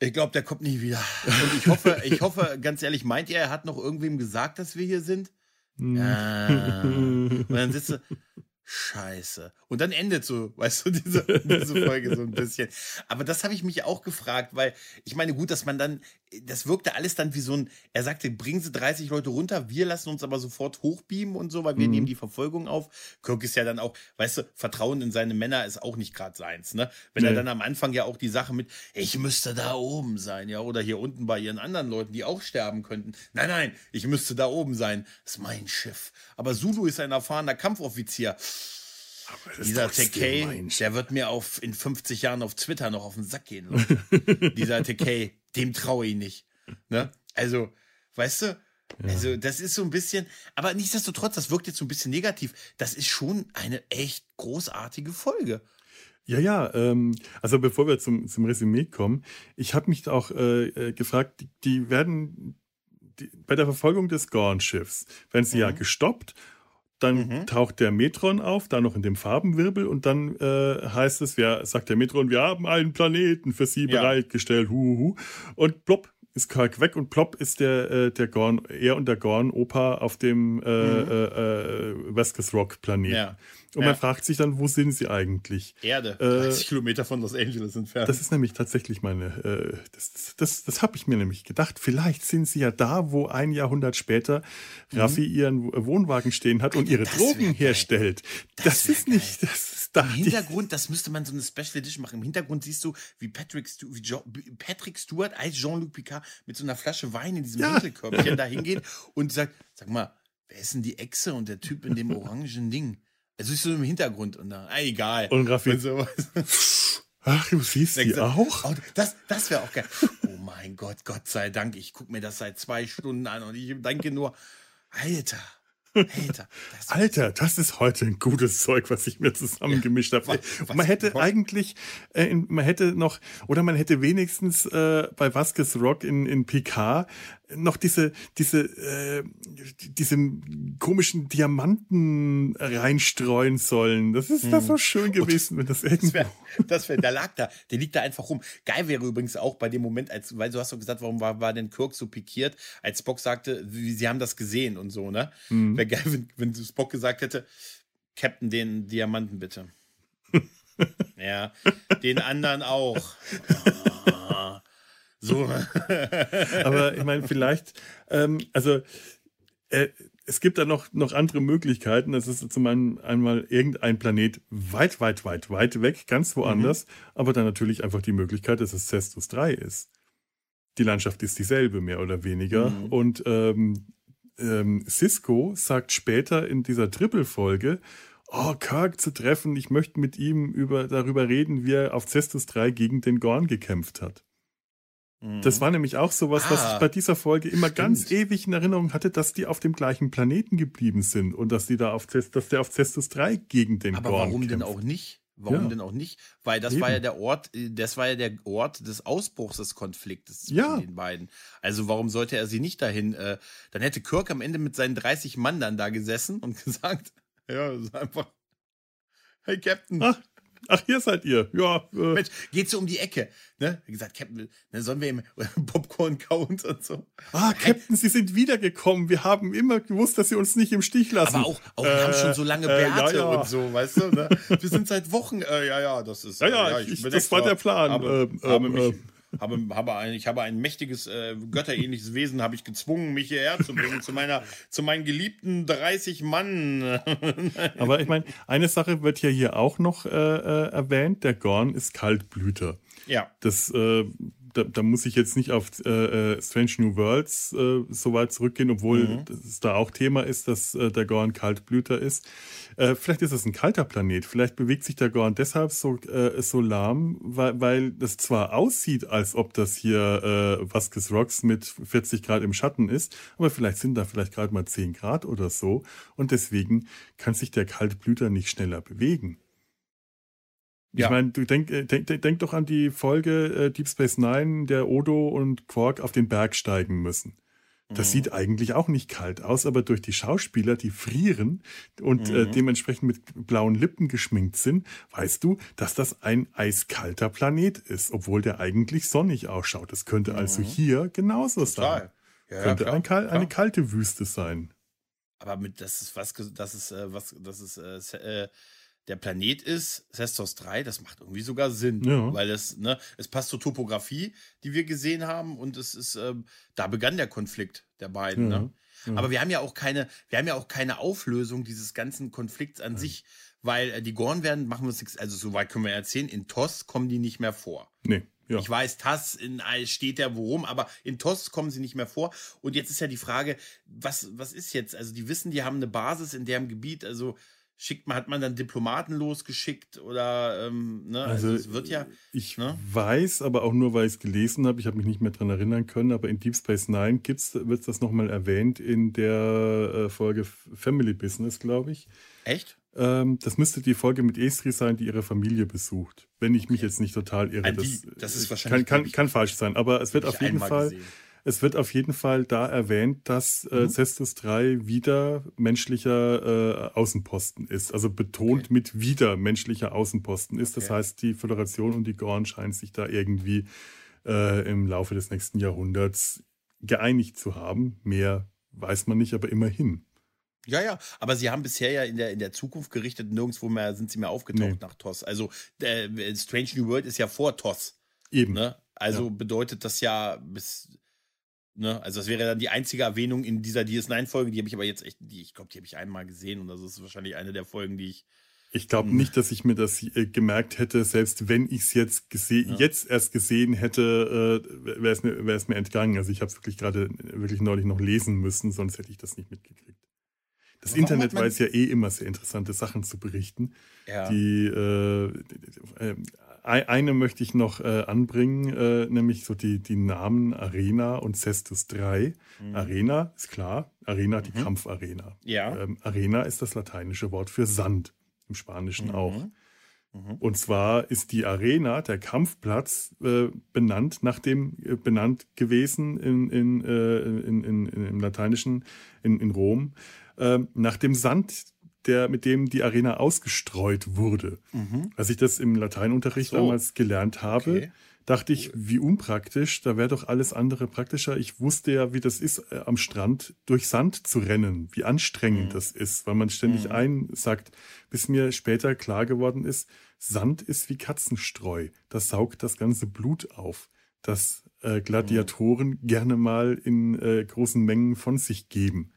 ich glaube, der kommt nie wieder. Und ich hoffe, <laughs> ich hoffe, ganz ehrlich, meint ihr, er hat noch irgendwem gesagt, dass wir hier sind? Mhm. Ah. <laughs> Und dann sitzt er, Scheiße. Und dann endet so, weißt du, diese, diese Folge so ein bisschen. Aber das habe ich mich auch gefragt, weil ich meine, gut, dass man dann, das wirkte alles dann wie so ein, er sagte, bringen Sie 30 Leute runter, wir lassen uns aber sofort hochbeamen und so, weil wir mhm. nehmen die Verfolgung auf. Kirk ist ja dann auch, weißt du, Vertrauen in seine Männer ist auch nicht gerade seins, ne? Wenn nee. er dann am Anfang ja auch die Sache mit, ich müsste da oben sein, ja, oder hier unten bei ihren anderen Leuten, die auch sterben könnten. Nein, nein, ich müsste da oben sein. Das ist mein Schiff. Aber Zulu ist ein erfahrener Kampfoffizier. Dieser TK, der wird mir auf, in 50 Jahren auf Twitter noch auf den Sack gehen. <laughs> Dieser TK, dem traue ich nicht. Ne? Also, weißt du, ja. also das ist so ein bisschen, aber nichtsdestotrotz, das wirkt jetzt so ein bisschen negativ. Das ist schon eine echt großartige Folge. Ja, ja, ähm, also bevor wir zum, zum Resümee kommen, ich habe mich auch äh, äh, gefragt, die, die werden die, bei der Verfolgung des Gorn-Schiffs werden sie mhm. ja gestoppt dann mhm. taucht der Metron auf, da noch in dem Farbenwirbel und dann äh, heißt es, wer sagt der Metron, wir haben einen Planeten für Sie ja. bereitgestellt, huhuhu. Und plopp ist Kirk weg und plopp ist der, äh, der Gorn, er und der Gorn-Opa auf dem äh, mhm. äh, äh, Vasquez Rock Planet. Ja. Und ja. man fragt sich dann, wo sind sie eigentlich? Erde, 30 äh, Kilometer von Los Angeles entfernt. Das ist nämlich tatsächlich meine, äh, das, das, das habe ich mir nämlich gedacht. Vielleicht sind sie ja da, wo ein Jahrhundert später mhm. Raffi ihren Wohnwagen stehen hat und ihre Drogen herstellt. Das, das ist geil. nicht, das ist da. Im Hintergrund, das müsste man so eine Special Edition machen. Im Hintergrund siehst du, wie Patrick, Stu wie John, Patrick Stewart als Jean-Luc Picard mit so einer Flasche Wein in diesem ja. Winkelkörbchen <laughs> da hingeht und sagt, sag mal, wer ist denn die Echse und der Typ in dem orangen Ding? Es ist so im Hintergrund und da, ah, egal. Und Raffi. <laughs> Ach, du siehst sie auch? Oh, das das wäre auch geil. Oh mein Gott, Gott sei Dank. Ich gucke mir das seit zwei Stunden an und ich denke nur, Alter, Alter, das <laughs> Alter, das ist heute ein gutes Zeug, was ich mir zusammengemischt ja, habe. Man hätte eigentlich, äh, man hätte noch, oder man hätte wenigstens äh, bei Vasquez Rock in, in PK noch diese, diese, äh, diese komischen Diamanten reinstreuen sollen. Das ist hm. das so schön gewesen, Und wenn das irgendwie. Das wäre, das wär, der lag da, der liegt da einfach rum. Geil wäre übrigens auch bei dem Moment, als, weil du hast doch gesagt, warum war, war denn Kirk so pikiert, als Spock sagte, sie haben das gesehen und so, ne? Hm. Wäre geil, wenn, wenn Spock gesagt hätte, Captain, den Diamanten bitte. <laughs> ja, den anderen auch. <laughs> <laughs> Ah. So. <laughs> Aber ich meine, vielleicht, ähm, also äh, es gibt da noch, noch andere Möglichkeiten. Das ist zum einen einmal irgendein Planet weit, weit, weit, weit weg, ganz woanders, mhm. aber dann natürlich einfach die Möglichkeit, dass es Cestus 3 ist. Die Landschaft ist dieselbe, mehr oder weniger. Mhm. Und ähm, ähm, Cisco sagt später in dieser Triple-Folge, oh, Kirk zu treffen, ich möchte mit ihm über, darüber reden, wie er auf Cestus 3 gegen den Gorn gekämpft hat. Das war nämlich auch sowas, ah, was ich bei dieser Folge immer stimmt. ganz ewig in Erinnerung hatte, dass die auf dem gleichen Planeten geblieben sind und dass die da auf dass der auf Cestus 3 gegen den Aber Gorn warum kämpft. denn auch nicht? Warum ja. denn auch nicht? Weil das Eben. war ja der Ort, das war ja der Ort des Ausbruchs des Konfliktes zwischen ja. den beiden. Also warum sollte er sie nicht dahin? Äh, dann hätte Kirk am Ende mit seinen 30 Mann dann da gesessen und <laughs> gesagt, ja, das ist einfach, hey Captain, Ach, Ach, hier seid ihr. Ja. Äh. Mensch, geht so um die Ecke. Ne? Wie gesagt, Captain, ne, sollen wir ihm Popcorn count und so. Ah, Captain, Sie sind wiedergekommen. Wir haben immer gewusst, dass Sie uns nicht im Stich lassen. Aber auch, auch äh, wir haben schon so lange äh, Bärte äh, ja, ja. und so, weißt du? Ne? Wir sind seit Wochen, äh, ja, ja, das ist. Ja, ja, ja ich, ich, das war der Plan. Aber, ähm, aber, mich, habe, habe ein, ich habe ein mächtiges, äh, götterähnliches Wesen, habe ich gezwungen, mich hierher zu bringen, zu meiner, zu meinen geliebten 30 Mann. <laughs> Aber ich meine, eine Sache wird ja hier auch noch äh, äh, erwähnt, der Gorn ist Kaltblüter. Ja. Das äh, da, da, muss ich jetzt nicht auf äh, äh, Strange New Worlds äh, so weit zurückgehen, obwohl mhm. es da auch Thema ist, dass äh, der Gorn Kaltblüter ist. Äh, vielleicht ist es ein kalter Planet. Vielleicht bewegt sich der Gorn deshalb so, äh, so lahm, weil, weil das zwar aussieht, als ob das hier äh, Vasquez Rocks mit 40 Grad im Schatten ist, aber vielleicht sind da vielleicht gerade mal 10 Grad oder so. Und deswegen kann sich der Kaltblüter nicht schneller bewegen. Ja. Ich meine, du denk, äh, denk, denk, doch an die Folge äh, Deep Space Nine, der Odo und Quark auf den Berg steigen müssen. Das mhm. sieht eigentlich auch nicht kalt aus, aber durch die Schauspieler, die frieren und äh, mhm. äh, dementsprechend mit blauen Lippen geschminkt sind, weißt du, dass das ein eiskalter Planet ist, obwohl der eigentlich sonnig ausschaut. Das könnte also mhm. also hier genauso Total. sein. Ja, könnte klar, ein kal klar. eine kalte Wüste sein. Aber mit das ist was, das ist äh, was, das ist äh, der Planet ist, Sestos 3, das macht irgendwie sogar Sinn, ja. weil es, ne, es passt zur Topografie, die wir gesehen haben und es ist, ähm, da begann der Konflikt der beiden, ja. ne? Ja. Aber wir haben ja auch keine, wir haben ja auch keine Auflösung dieses ganzen Konflikts an sich, weil äh, die Gorn werden, machen wir uns nichts, also soweit können wir erzählen, in TOS kommen die nicht mehr vor. Nee. Ja. Ich weiß, TAS in steht ja worum, aber in TOS kommen sie nicht mehr vor. Und jetzt ist ja die Frage, was, was ist jetzt? Also die wissen, die haben eine Basis in deren Gebiet, also schickt man, hat man dann Diplomaten losgeschickt oder ähm, ne? Also, also, es wird ja. Ich ne? weiß, aber auch nur, weil ich es gelesen habe, ich habe mich nicht mehr daran erinnern können, aber in Deep Space Nine gibt's, wird das nochmal erwähnt in der äh, Folge Family Business, glaube ich. Echt? Ähm, das müsste die Folge mit Estri sein, die ihre Familie besucht. Wenn ich mich jetzt nicht total irre. Die, das, das, ist wahrscheinlich. Kann, kann, kann falsch sein, aber es wird auf jeden Fall. Gesehen es wird auf jeden Fall da erwähnt, dass äh, mhm. Cestus 3 wieder menschlicher äh, Außenposten ist. Also betont okay. mit wieder menschlicher Außenposten ist. Okay. Das heißt, die Föderation und die Gorn scheinen sich da irgendwie äh, im Laufe des nächsten Jahrhunderts geeinigt zu haben. Mehr weiß man nicht, aber immerhin. Ja, ja, aber sie haben bisher ja in der, in der Zukunft gerichtet, nirgendwo mehr sind sie mehr aufgetaucht nee. nach TOS. Also äh, Strange New World ist ja vor TOS. Eben. Ne? Also ja. bedeutet das ja bis Ne? Also das wäre dann die einzige Erwähnung in dieser DS9-Folge, die habe ich aber jetzt echt, die, ich glaube, die habe ich einmal gesehen und das ist wahrscheinlich eine der Folgen, die ich. Ich glaube hm. nicht, dass ich mir das äh, gemerkt hätte, selbst wenn ich es jetzt gesehen, ja. jetzt erst gesehen hätte, äh, wäre es mir, mir entgangen. Also ich habe es wirklich gerade wirklich neulich noch lesen müssen, sonst hätte ich das nicht mitgekriegt. Das Warum Internet weiß ja eh immer sehr interessante Sachen zu berichten. Ja. Die äh, äh, eine möchte ich noch äh, anbringen, äh, nämlich so die, die Namen Arena und Cestus 3. Mhm. Arena ist klar, Arena die mhm. Kampfarena. Ja. Ähm, Arena ist das lateinische Wort für Sand, im Spanischen mhm. auch. Mhm. Und zwar ist die Arena, der Kampfplatz, äh, benannt nach dem, äh, benannt gewesen in, in, äh, in, in, im Lateinischen in, in Rom, äh, nach dem Sand, der, mit dem die Arena ausgestreut wurde. Mhm. Als ich das im Lateinunterricht so. damals gelernt habe, okay. dachte ich, wie unpraktisch, da wäre doch alles andere praktischer. Ich wusste ja, wie das ist, äh, am Strand durch Sand zu rennen, wie anstrengend mhm. das ist, weil man ständig mhm. einsackt, bis mir später klar geworden ist, Sand ist wie Katzenstreu. Das saugt das ganze Blut auf, das äh, Gladiatoren mhm. gerne mal in äh, großen Mengen von sich geben.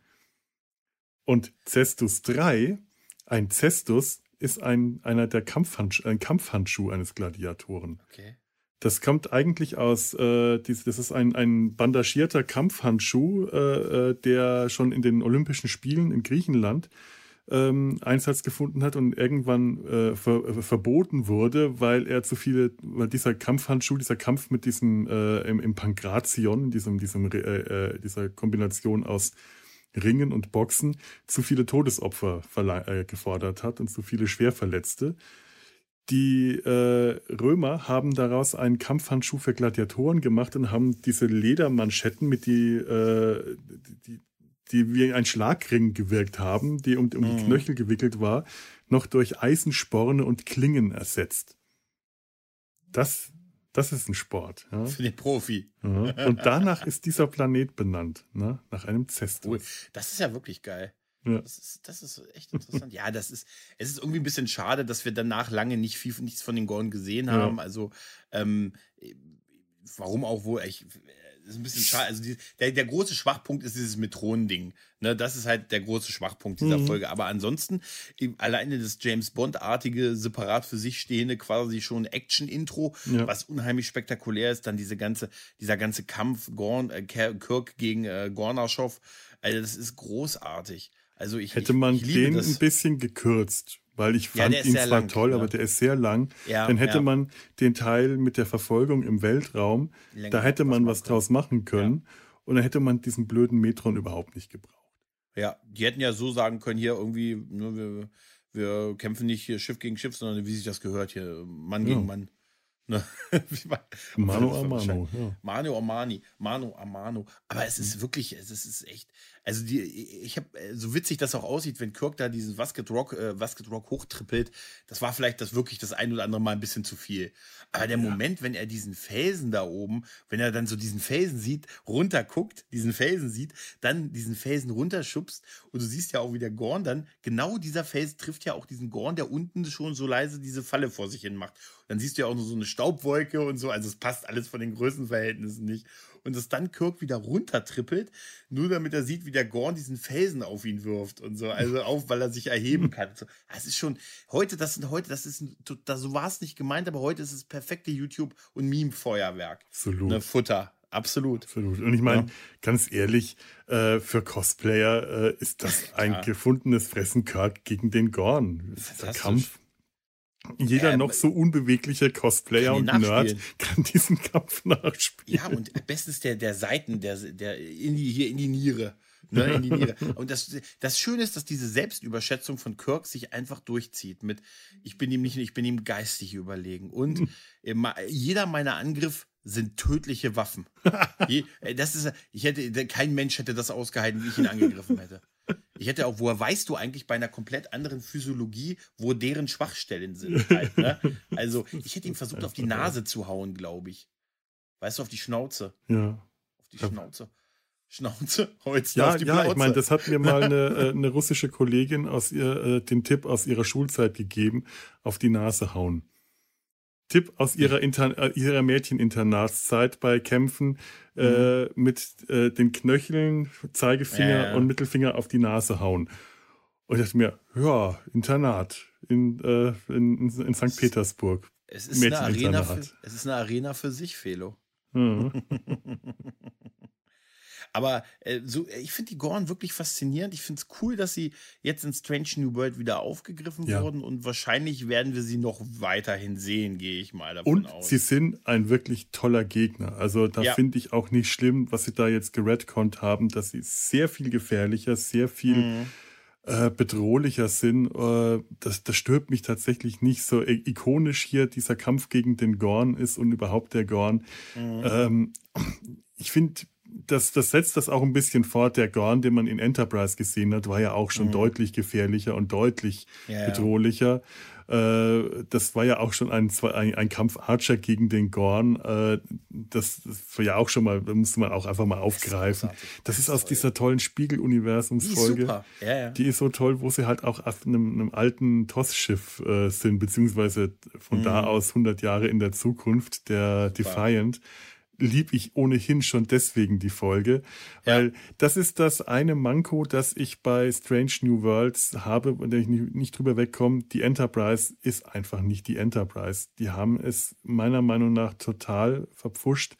Und Cestus 3, ein Cestus ist ein, einer der Kampfhandschuh, ein Kampfhandschuh eines Gladiatoren. Okay. Das kommt eigentlich aus, äh, dies, das ist ein, ein bandagierter Kampfhandschuh, äh, äh, der schon in den Olympischen Spielen in Griechenland ähm, Einsatz gefunden hat und irgendwann äh, ver, äh, verboten wurde, weil er zu viele, weil dieser Kampfhandschuh, dieser Kampf mit diesem äh, im, im Pankration, diesem, diesem, äh, äh, dieser Kombination aus Ringen und Boxen zu viele Todesopfer äh, gefordert hat und zu viele Schwerverletzte. Die äh, Römer haben daraus einen Kampfhandschuh für Gladiatoren gemacht und haben diese Ledermanschetten, mit die, äh, die, die wie ein Schlagring gewirkt haben, die um, um die mhm. Knöchel gewickelt war, noch durch Eisensporne und Klingen ersetzt. Das das ist ein Sport. Ja. Für den Profi. Ja. Und danach ist dieser Planet benannt, ne? nach einem Zestus. Cool. Das ist ja wirklich geil. Ja. Das, ist, das ist echt interessant. ja, das ist, es ist irgendwie ein bisschen schade, dass wir danach lange nicht viel, nichts von den Gorn gesehen haben. Also, ähm, warum auch wohl, ich, ist ein bisschen schade. Also die, der, der große Schwachpunkt ist dieses Metronending. Ne, das ist halt der große Schwachpunkt dieser mhm. Folge. Aber ansonsten, alleine das James Bond-artige, separat für sich stehende, quasi schon Action-Intro, ja. was unheimlich spektakulär ist. Dann diese ganze, dieser ganze Kampf Gorn, äh, Kirk gegen äh, Gornaschow. Also, das ist großartig. Also ich, hätte man ich, ich den das. ein bisschen gekürzt, weil ich fand ja, ihn zwar lang, toll, ja. aber der ist sehr lang. Ja, dann hätte man den Teil mit der Verfolgung im Weltraum, Länger da hätte man was draus machen können und dann hätte man diesen blöden Metron überhaupt nicht gebraucht. Ja, die hätten ja so sagen können, hier irgendwie, ne, wir, wir kämpfen nicht hier Schiff gegen Schiff, sondern wie sich das gehört, hier Mann gegen Mann. Ne? <laughs> Mano Amano. Ja. Mano Amani, Mano Amano. Aber es ist wirklich, es ist echt, also die, ich habe äh, so witzig das auch aussieht, wenn Kirk da diesen Vasket Rock, äh, Vasket Rock hochtrippelt, das war vielleicht das wirklich das ein oder andere Mal ein bisschen zu viel. Aber der ja. Moment, wenn er diesen Felsen da oben, wenn er dann so diesen Felsen sieht, runterguckt, diesen Felsen sieht, dann diesen Felsen runterschubst und du siehst ja auch, wie der Gorn dann, genau dieser Felsen trifft ja auch diesen Gorn, der unten schon so leise diese Falle vor sich hin macht. Und dann siehst du ja auch nur so eine Staubwolke und so, also es passt alles von den Größenverhältnissen nicht und dass dann Kirk wieder runtertrippelt, nur damit er sieht, wie der Gorn diesen Felsen auf ihn wirft und so, also auf, weil er sich erheben kann. So, das ist schon, heute, das sind heute, das ist, das, so war es nicht gemeint, aber heute ist es perfekte YouTube- und Meme-Feuerwerk. Absolut. Ne, Futter. Absolut. Absolut. Und ich meine, ja. ganz ehrlich, äh, für Cosplayer äh, ist das <laughs> ein ja. gefundenes Fressen Kirk gegen den Gorn. Der Kampf jeder ähm, noch so unbewegliche Cosplayer und Nerd kann diesen Kampf <laughs> nachspielen. Ja, und bestens der, der Seiten, der, der in die, hier in die Niere. Ne, in die Niere. <laughs> Und das, das Schöne ist, dass diese Selbstüberschätzung von Kirk sich einfach durchzieht mit, ich bin ihm nicht, ich bin ihm geistig überlegen. Und jeder meiner Angriff sind tödliche Waffen. <laughs> das ist, ich hätte, kein Mensch hätte das ausgehalten, wie ich ihn angegriffen hätte. Ich hätte auch, woher weißt du eigentlich bei einer komplett anderen Physiologie, wo deren Schwachstellen sind? <laughs> Halt, ne? Also, ich hätte ihm versucht, auf die Nase zu hauen, glaube ich. Weißt du, auf die Schnauze. Ja. Auf die Schnauze. Schnauze, <laughs> Holz ja, ja, ich meine, das hat mir mal eine, <laughs> äh, eine russische Kollegin aus ihr äh, den Tipp aus ihrer Schulzeit gegeben, auf die Nase hauen. Tipp aus ihrer, Inter äh, ihrer Mädcheninternatszeit bei Kämpfen äh, mhm. mit äh, den Knöcheln, Zeigefinger ja, ja. und Mittelfinger auf die Nase hauen. Und ich dachte mir, ja, Internat in, äh, in, in, in St. Petersburg. Es ist, eine Arena für, es ist eine Arena für sich, Felo. Mhm. <laughs> Aber äh, so, ich finde die Gorn wirklich faszinierend. Ich finde es cool, dass sie jetzt in Strange New World wieder aufgegriffen ja. wurden und wahrscheinlich werden wir sie noch weiterhin sehen, gehe ich mal davon und aus. Und sie sind ein wirklich toller Gegner. Also da ja. finde ich auch nicht schlimm, was sie da jetzt geredconnt haben, dass sie sehr viel gefährlicher, sehr viel mhm äh, bedrohlicher sind. Äh, das, das stört mich tatsächlich nicht. So ikonisch hier dieser Kampf gegen den Gorn ist und überhaupt der Gorn. Mhm. Ähm, ich finde, das, das setzt das auch ein bisschen fort. Der Gorn, den man in Enterprise gesehen hat, war ja auch schon mhm. deutlich gefährlicher und deutlich ja, bedrohlicher. Ja. Äh, das war ja auch schon ein, ein, ein, Kampf Archer gegen den Gorn. Äh, das, das, war ja auch schon mal, da musste man auch einfach mal aufgreifen. Das ist, das ist aus dieser tollen Spiegel-Universumsfolge. Die, ja. die ist so toll, wo sie halt auch auf einem, einem alten TOS-Schiff äh, sind, beziehungsweise von mhm. da aus 100 Jahre in der Zukunft, der Super. Defiant lieb ich ohnehin schon deswegen die Folge, weil ja. das ist das eine Manko, das ich bei Strange New Worlds habe, und ich nicht, nicht drüber wegkomme. Die Enterprise ist einfach nicht die Enterprise. Die haben es meiner Meinung nach total verpfuscht,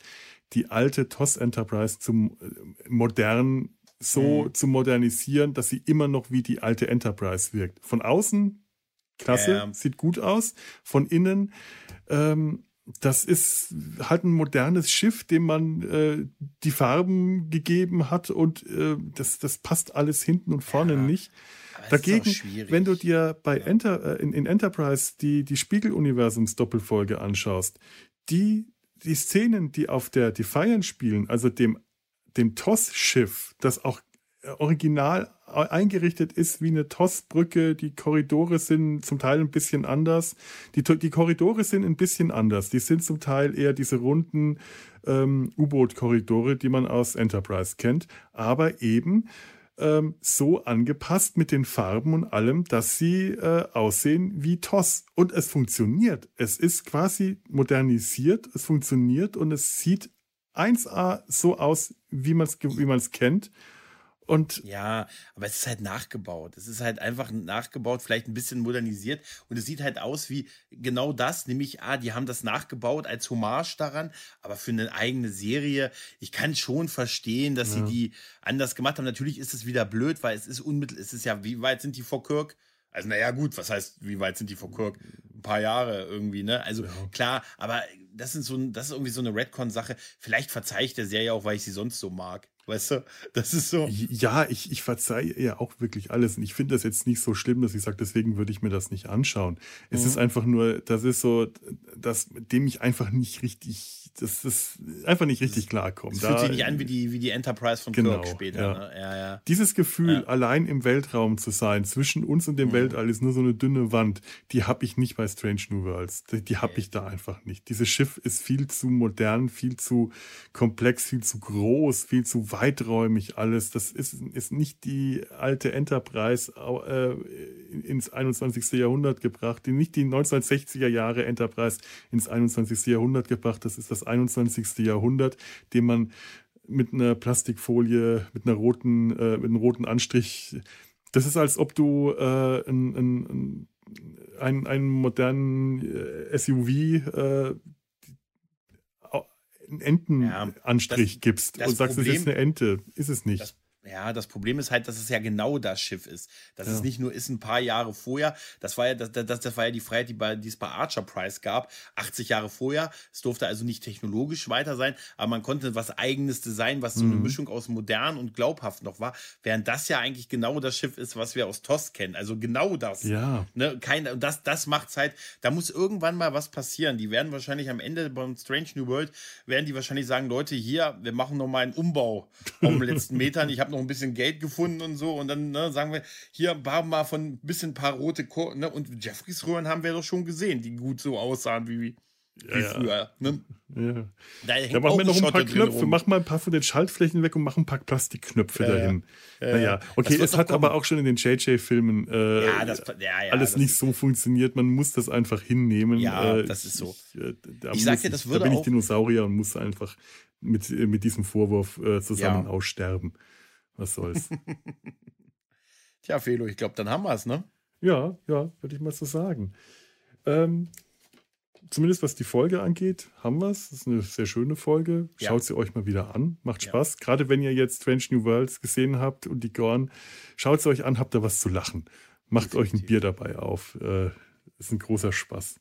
die alte TOS Enterprise zum äh, modern so mhm. zu modernisieren, dass sie immer noch wie die alte Enterprise wirkt. Von außen klasse, ja. sieht gut aus. Von innen ähm, das ist halt ein modernes Schiff, dem man äh, die Farben gegeben hat und äh, das, das passt alles hinten und vorne ja, nicht. Dagegen, wenn du dir bei ja. Enter, äh, in, in, Enterprise die, die Spiegel-Universums-Doppelfolge anschaust, die, die Szenen, die auf der Defiant spielen, also dem, dem TOS-Schiff, das auch original eingerichtet ist wie eine TOS-Brücke. Die Korridore sind zum Teil ein bisschen anders. Die, die Korridore sind ein bisschen anders. Die sind zum Teil eher diese runden ähm, U-Boot-Korridore, die man aus Enterprise kennt. Aber eben ähm, so angepasst mit den Farben und allem, dass sie äh, aussehen wie TOS. Und es funktioniert. Es ist quasi modernisiert, es funktioniert und es sieht 1A so aus, wie man es wie kennt. Und ja, aber es ist halt nachgebaut. Es ist halt einfach nachgebaut, vielleicht ein bisschen modernisiert. Und es sieht halt aus wie genau das, nämlich, ah, die haben das nachgebaut als Hommage daran, aber für eine eigene Serie. Ich kann schon verstehen, dass ja. sie die anders gemacht haben. Natürlich ist es wieder blöd, weil es ist unmittel, es ist ja, wie weit sind die vor Kirk? Also, naja, gut, was heißt, wie weit sind die vor Kirk? Ein paar Jahre irgendwie, ne? Also, ja. klar, aber das, sind so, das ist irgendwie so eine Redcon-Sache. Vielleicht verzeihe ich der Serie auch, weil ich sie sonst so mag. Weißt du, das ist so. Ja, ich, ich verzeihe ja auch wirklich alles. Und ich finde das jetzt nicht so schlimm, dass ich sage, deswegen würde ich mir das nicht anschauen. Es mhm. ist einfach nur, das ist so, dass dem ich einfach nicht richtig, das ist einfach nicht richtig klarkommt. Das fühlt sich nicht an wie die, wie die Enterprise von genau, Kirk später. Ja. Ne? Ja, ja. Dieses Gefühl, allein im Weltraum zu sein, zwischen uns und dem mhm. Weltall ist nur so eine dünne Wand, die habe ich nicht bei Strange New Worlds. Die, die habe ich da einfach nicht. Dieses Schiff ist viel zu modern, viel zu komplex, viel zu groß, viel zu weit weiträumig alles. Das ist, ist nicht die alte Enterprise äh, ins 21. Jahrhundert gebracht, die nicht die 1960er Jahre Enterprise ins 21. Jahrhundert gebracht. Das ist das 21. Jahrhundert, dem man mit einer Plastikfolie, mit einer roten, äh, mit einem roten Anstrich. Das ist, als ob du äh, ein, ein, ein, einen modernen SUV äh, einen Entenanstrich ja, gibst das und sagst, Problem, es ist eine Ente. Ist es nicht. Das, ja, das Problem ist halt, dass es ja genau das Schiff ist. Dass ja. es nicht nur ist ein paar Jahre vorher. Das war ja, das, das, das war ja die Freiheit, die, bei, die es bei Archer Price gab. 80 Jahre vorher. Es durfte also nicht technologisch weiter sein, aber man konnte was eigenes designen, was so eine mhm. Mischung aus modern und glaubhaft noch war. Während das ja eigentlich genau das Schiff ist, was wir aus TOS kennen. Also genau das. Ja. Ne, kein, das, das macht's halt, da muss irgendwann mal was passieren. Die werden wahrscheinlich am Ende beim Strange New World, werden die wahrscheinlich sagen, Leute, hier, wir machen noch mal einen Umbau auf den letzten Metern. Ich habe noch noch ein bisschen Geld gefunden und so. Und dann ne, sagen wir, hier haben wir von ein bisschen ein paar rote Ko ne? Und Jeffreys Röhren haben wir doch schon gesehen, die gut so aussahen wie, wie ja, früher. Ne? Ja. Da, da machen wir noch ein paar Knöpfe. Mach mal ein paar von den Schaltflächen weg und mach ein paar Plastikknöpfe ja, dahin. Ja. Naja, okay, es hat kommen. aber auch schon in den JJ-Filmen äh, ja, das, alles nicht so funktioniert. Man muss das einfach hinnehmen. Ja, äh, das ist so. Ich, äh, ich sag dir, das würde Da bin ich Dinosaurier und muss einfach mit, mit diesem Vorwurf äh, zusammen aussterben. Was soll's. <laughs> Tja, Felo, ich glaube, dann haben wir es, ne? Ja, ja, würde ich mal so sagen. Ähm, zumindest was die Folge angeht, haben wir es. Das ist eine sehr schöne Folge. Ja. Schaut sie euch mal wieder an. Macht Spaß. Ja. Gerade wenn ihr jetzt Strange New Worlds gesehen habt und die Gorn, schaut sie euch an, habt da was zu lachen. Macht Definitiv. euch ein Bier dabei auf. Äh, ist ein großer Spaß.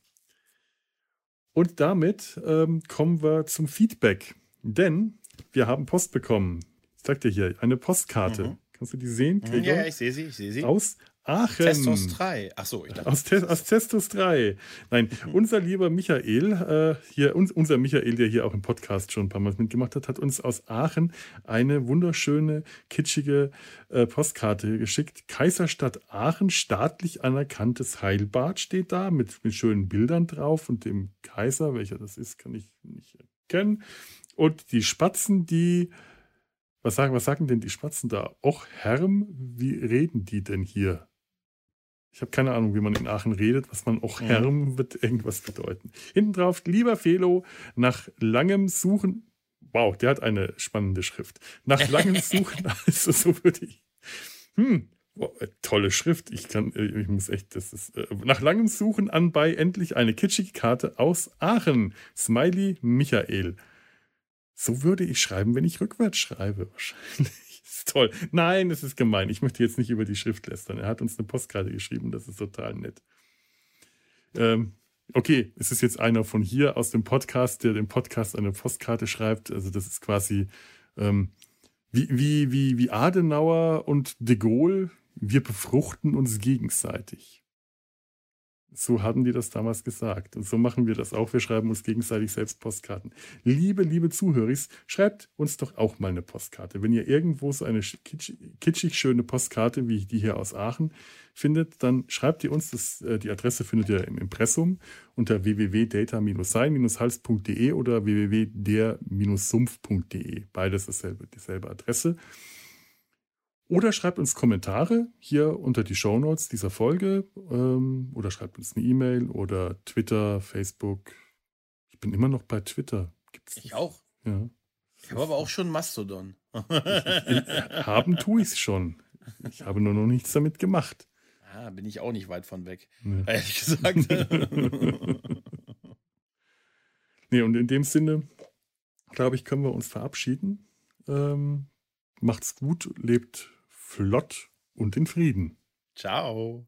Und damit ähm, kommen wir zum Feedback. Denn wir haben Post bekommen sag dir hier, eine Postkarte. Mhm. Kannst du die sehen? Gregor? Ja, ich sehe sie, ich sehe sie. Aus Aachen. Testos 3. Ach so, ich dachte. Aus, Te aus Testos 3. Nein, mhm. unser lieber Michael, äh, hier, uns, unser Michael, der hier auch im Podcast schon ein paar Mal mitgemacht hat, hat uns aus Aachen eine wunderschöne, kitschige äh, Postkarte geschickt. Kaiserstadt Aachen, staatlich anerkanntes Heilbad steht da mit, mit schönen Bildern drauf und dem Kaiser, welcher das ist, kann ich nicht erkennen. Und die Spatzen, die was sagen, was sagen denn die Spatzen da? Och, Herm, wie reden die denn hier? Ich habe keine Ahnung, wie man in Aachen redet. Was man auch Herm wird irgendwas bedeuten. Hinten drauf, lieber Felo, nach langem Suchen. Wow, der hat eine spannende Schrift. Nach <laughs> langem Suchen, also so würde ich. Hm, wow, tolle Schrift. Ich kann, äh, ich muss echt, das ist. Äh, nach langem Suchen anbei endlich eine kitschige Karte aus Aachen. Smiley Michael. So würde ich schreiben, wenn ich rückwärts schreibe, wahrscheinlich. <laughs> ist toll. Nein, es ist gemein. Ich möchte jetzt nicht über die Schrift lästern. Er hat uns eine Postkarte geschrieben, das ist total nett. Ähm, okay, es ist jetzt einer von hier aus dem Podcast, der dem Podcast eine Postkarte schreibt. Also, das ist quasi ähm, wie, wie, wie, wie Adenauer und de Gaulle. Wir befruchten uns gegenseitig. So hatten die das damals gesagt. Und so machen wir das auch. Wir schreiben uns gegenseitig selbst Postkarten. Liebe, liebe Zuhörer, schreibt uns doch auch mal eine Postkarte. Wenn ihr irgendwo so eine kitschig, kitschig schöne Postkarte, wie die hier aus Aachen, findet, dann schreibt ihr uns. Das, äh, die Adresse findet ihr im Impressum unter www.data-sein-hals.de oder www.der-sumpf.de. Beides dasselbe, dieselbe Adresse. Oder schreibt uns Kommentare hier unter die Shownotes dieser Folge ähm, oder schreibt uns eine E-Mail oder Twitter, Facebook. Ich bin immer noch bei Twitter. Gibt's ich auch. Ja. Ich habe aber auch schon Mastodon. haben tue ich es schon. Ich habe nur noch nichts damit gemacht. Ah, bin ich auch nicht weit von weg. Nee. <laughs> Ehrlich gesagt. <laughs> nee, und in dem Sinne, glaube ich, können wir uns verabschieden. Ähm, macht's gut, lebt flott und in Frieden. Ciao.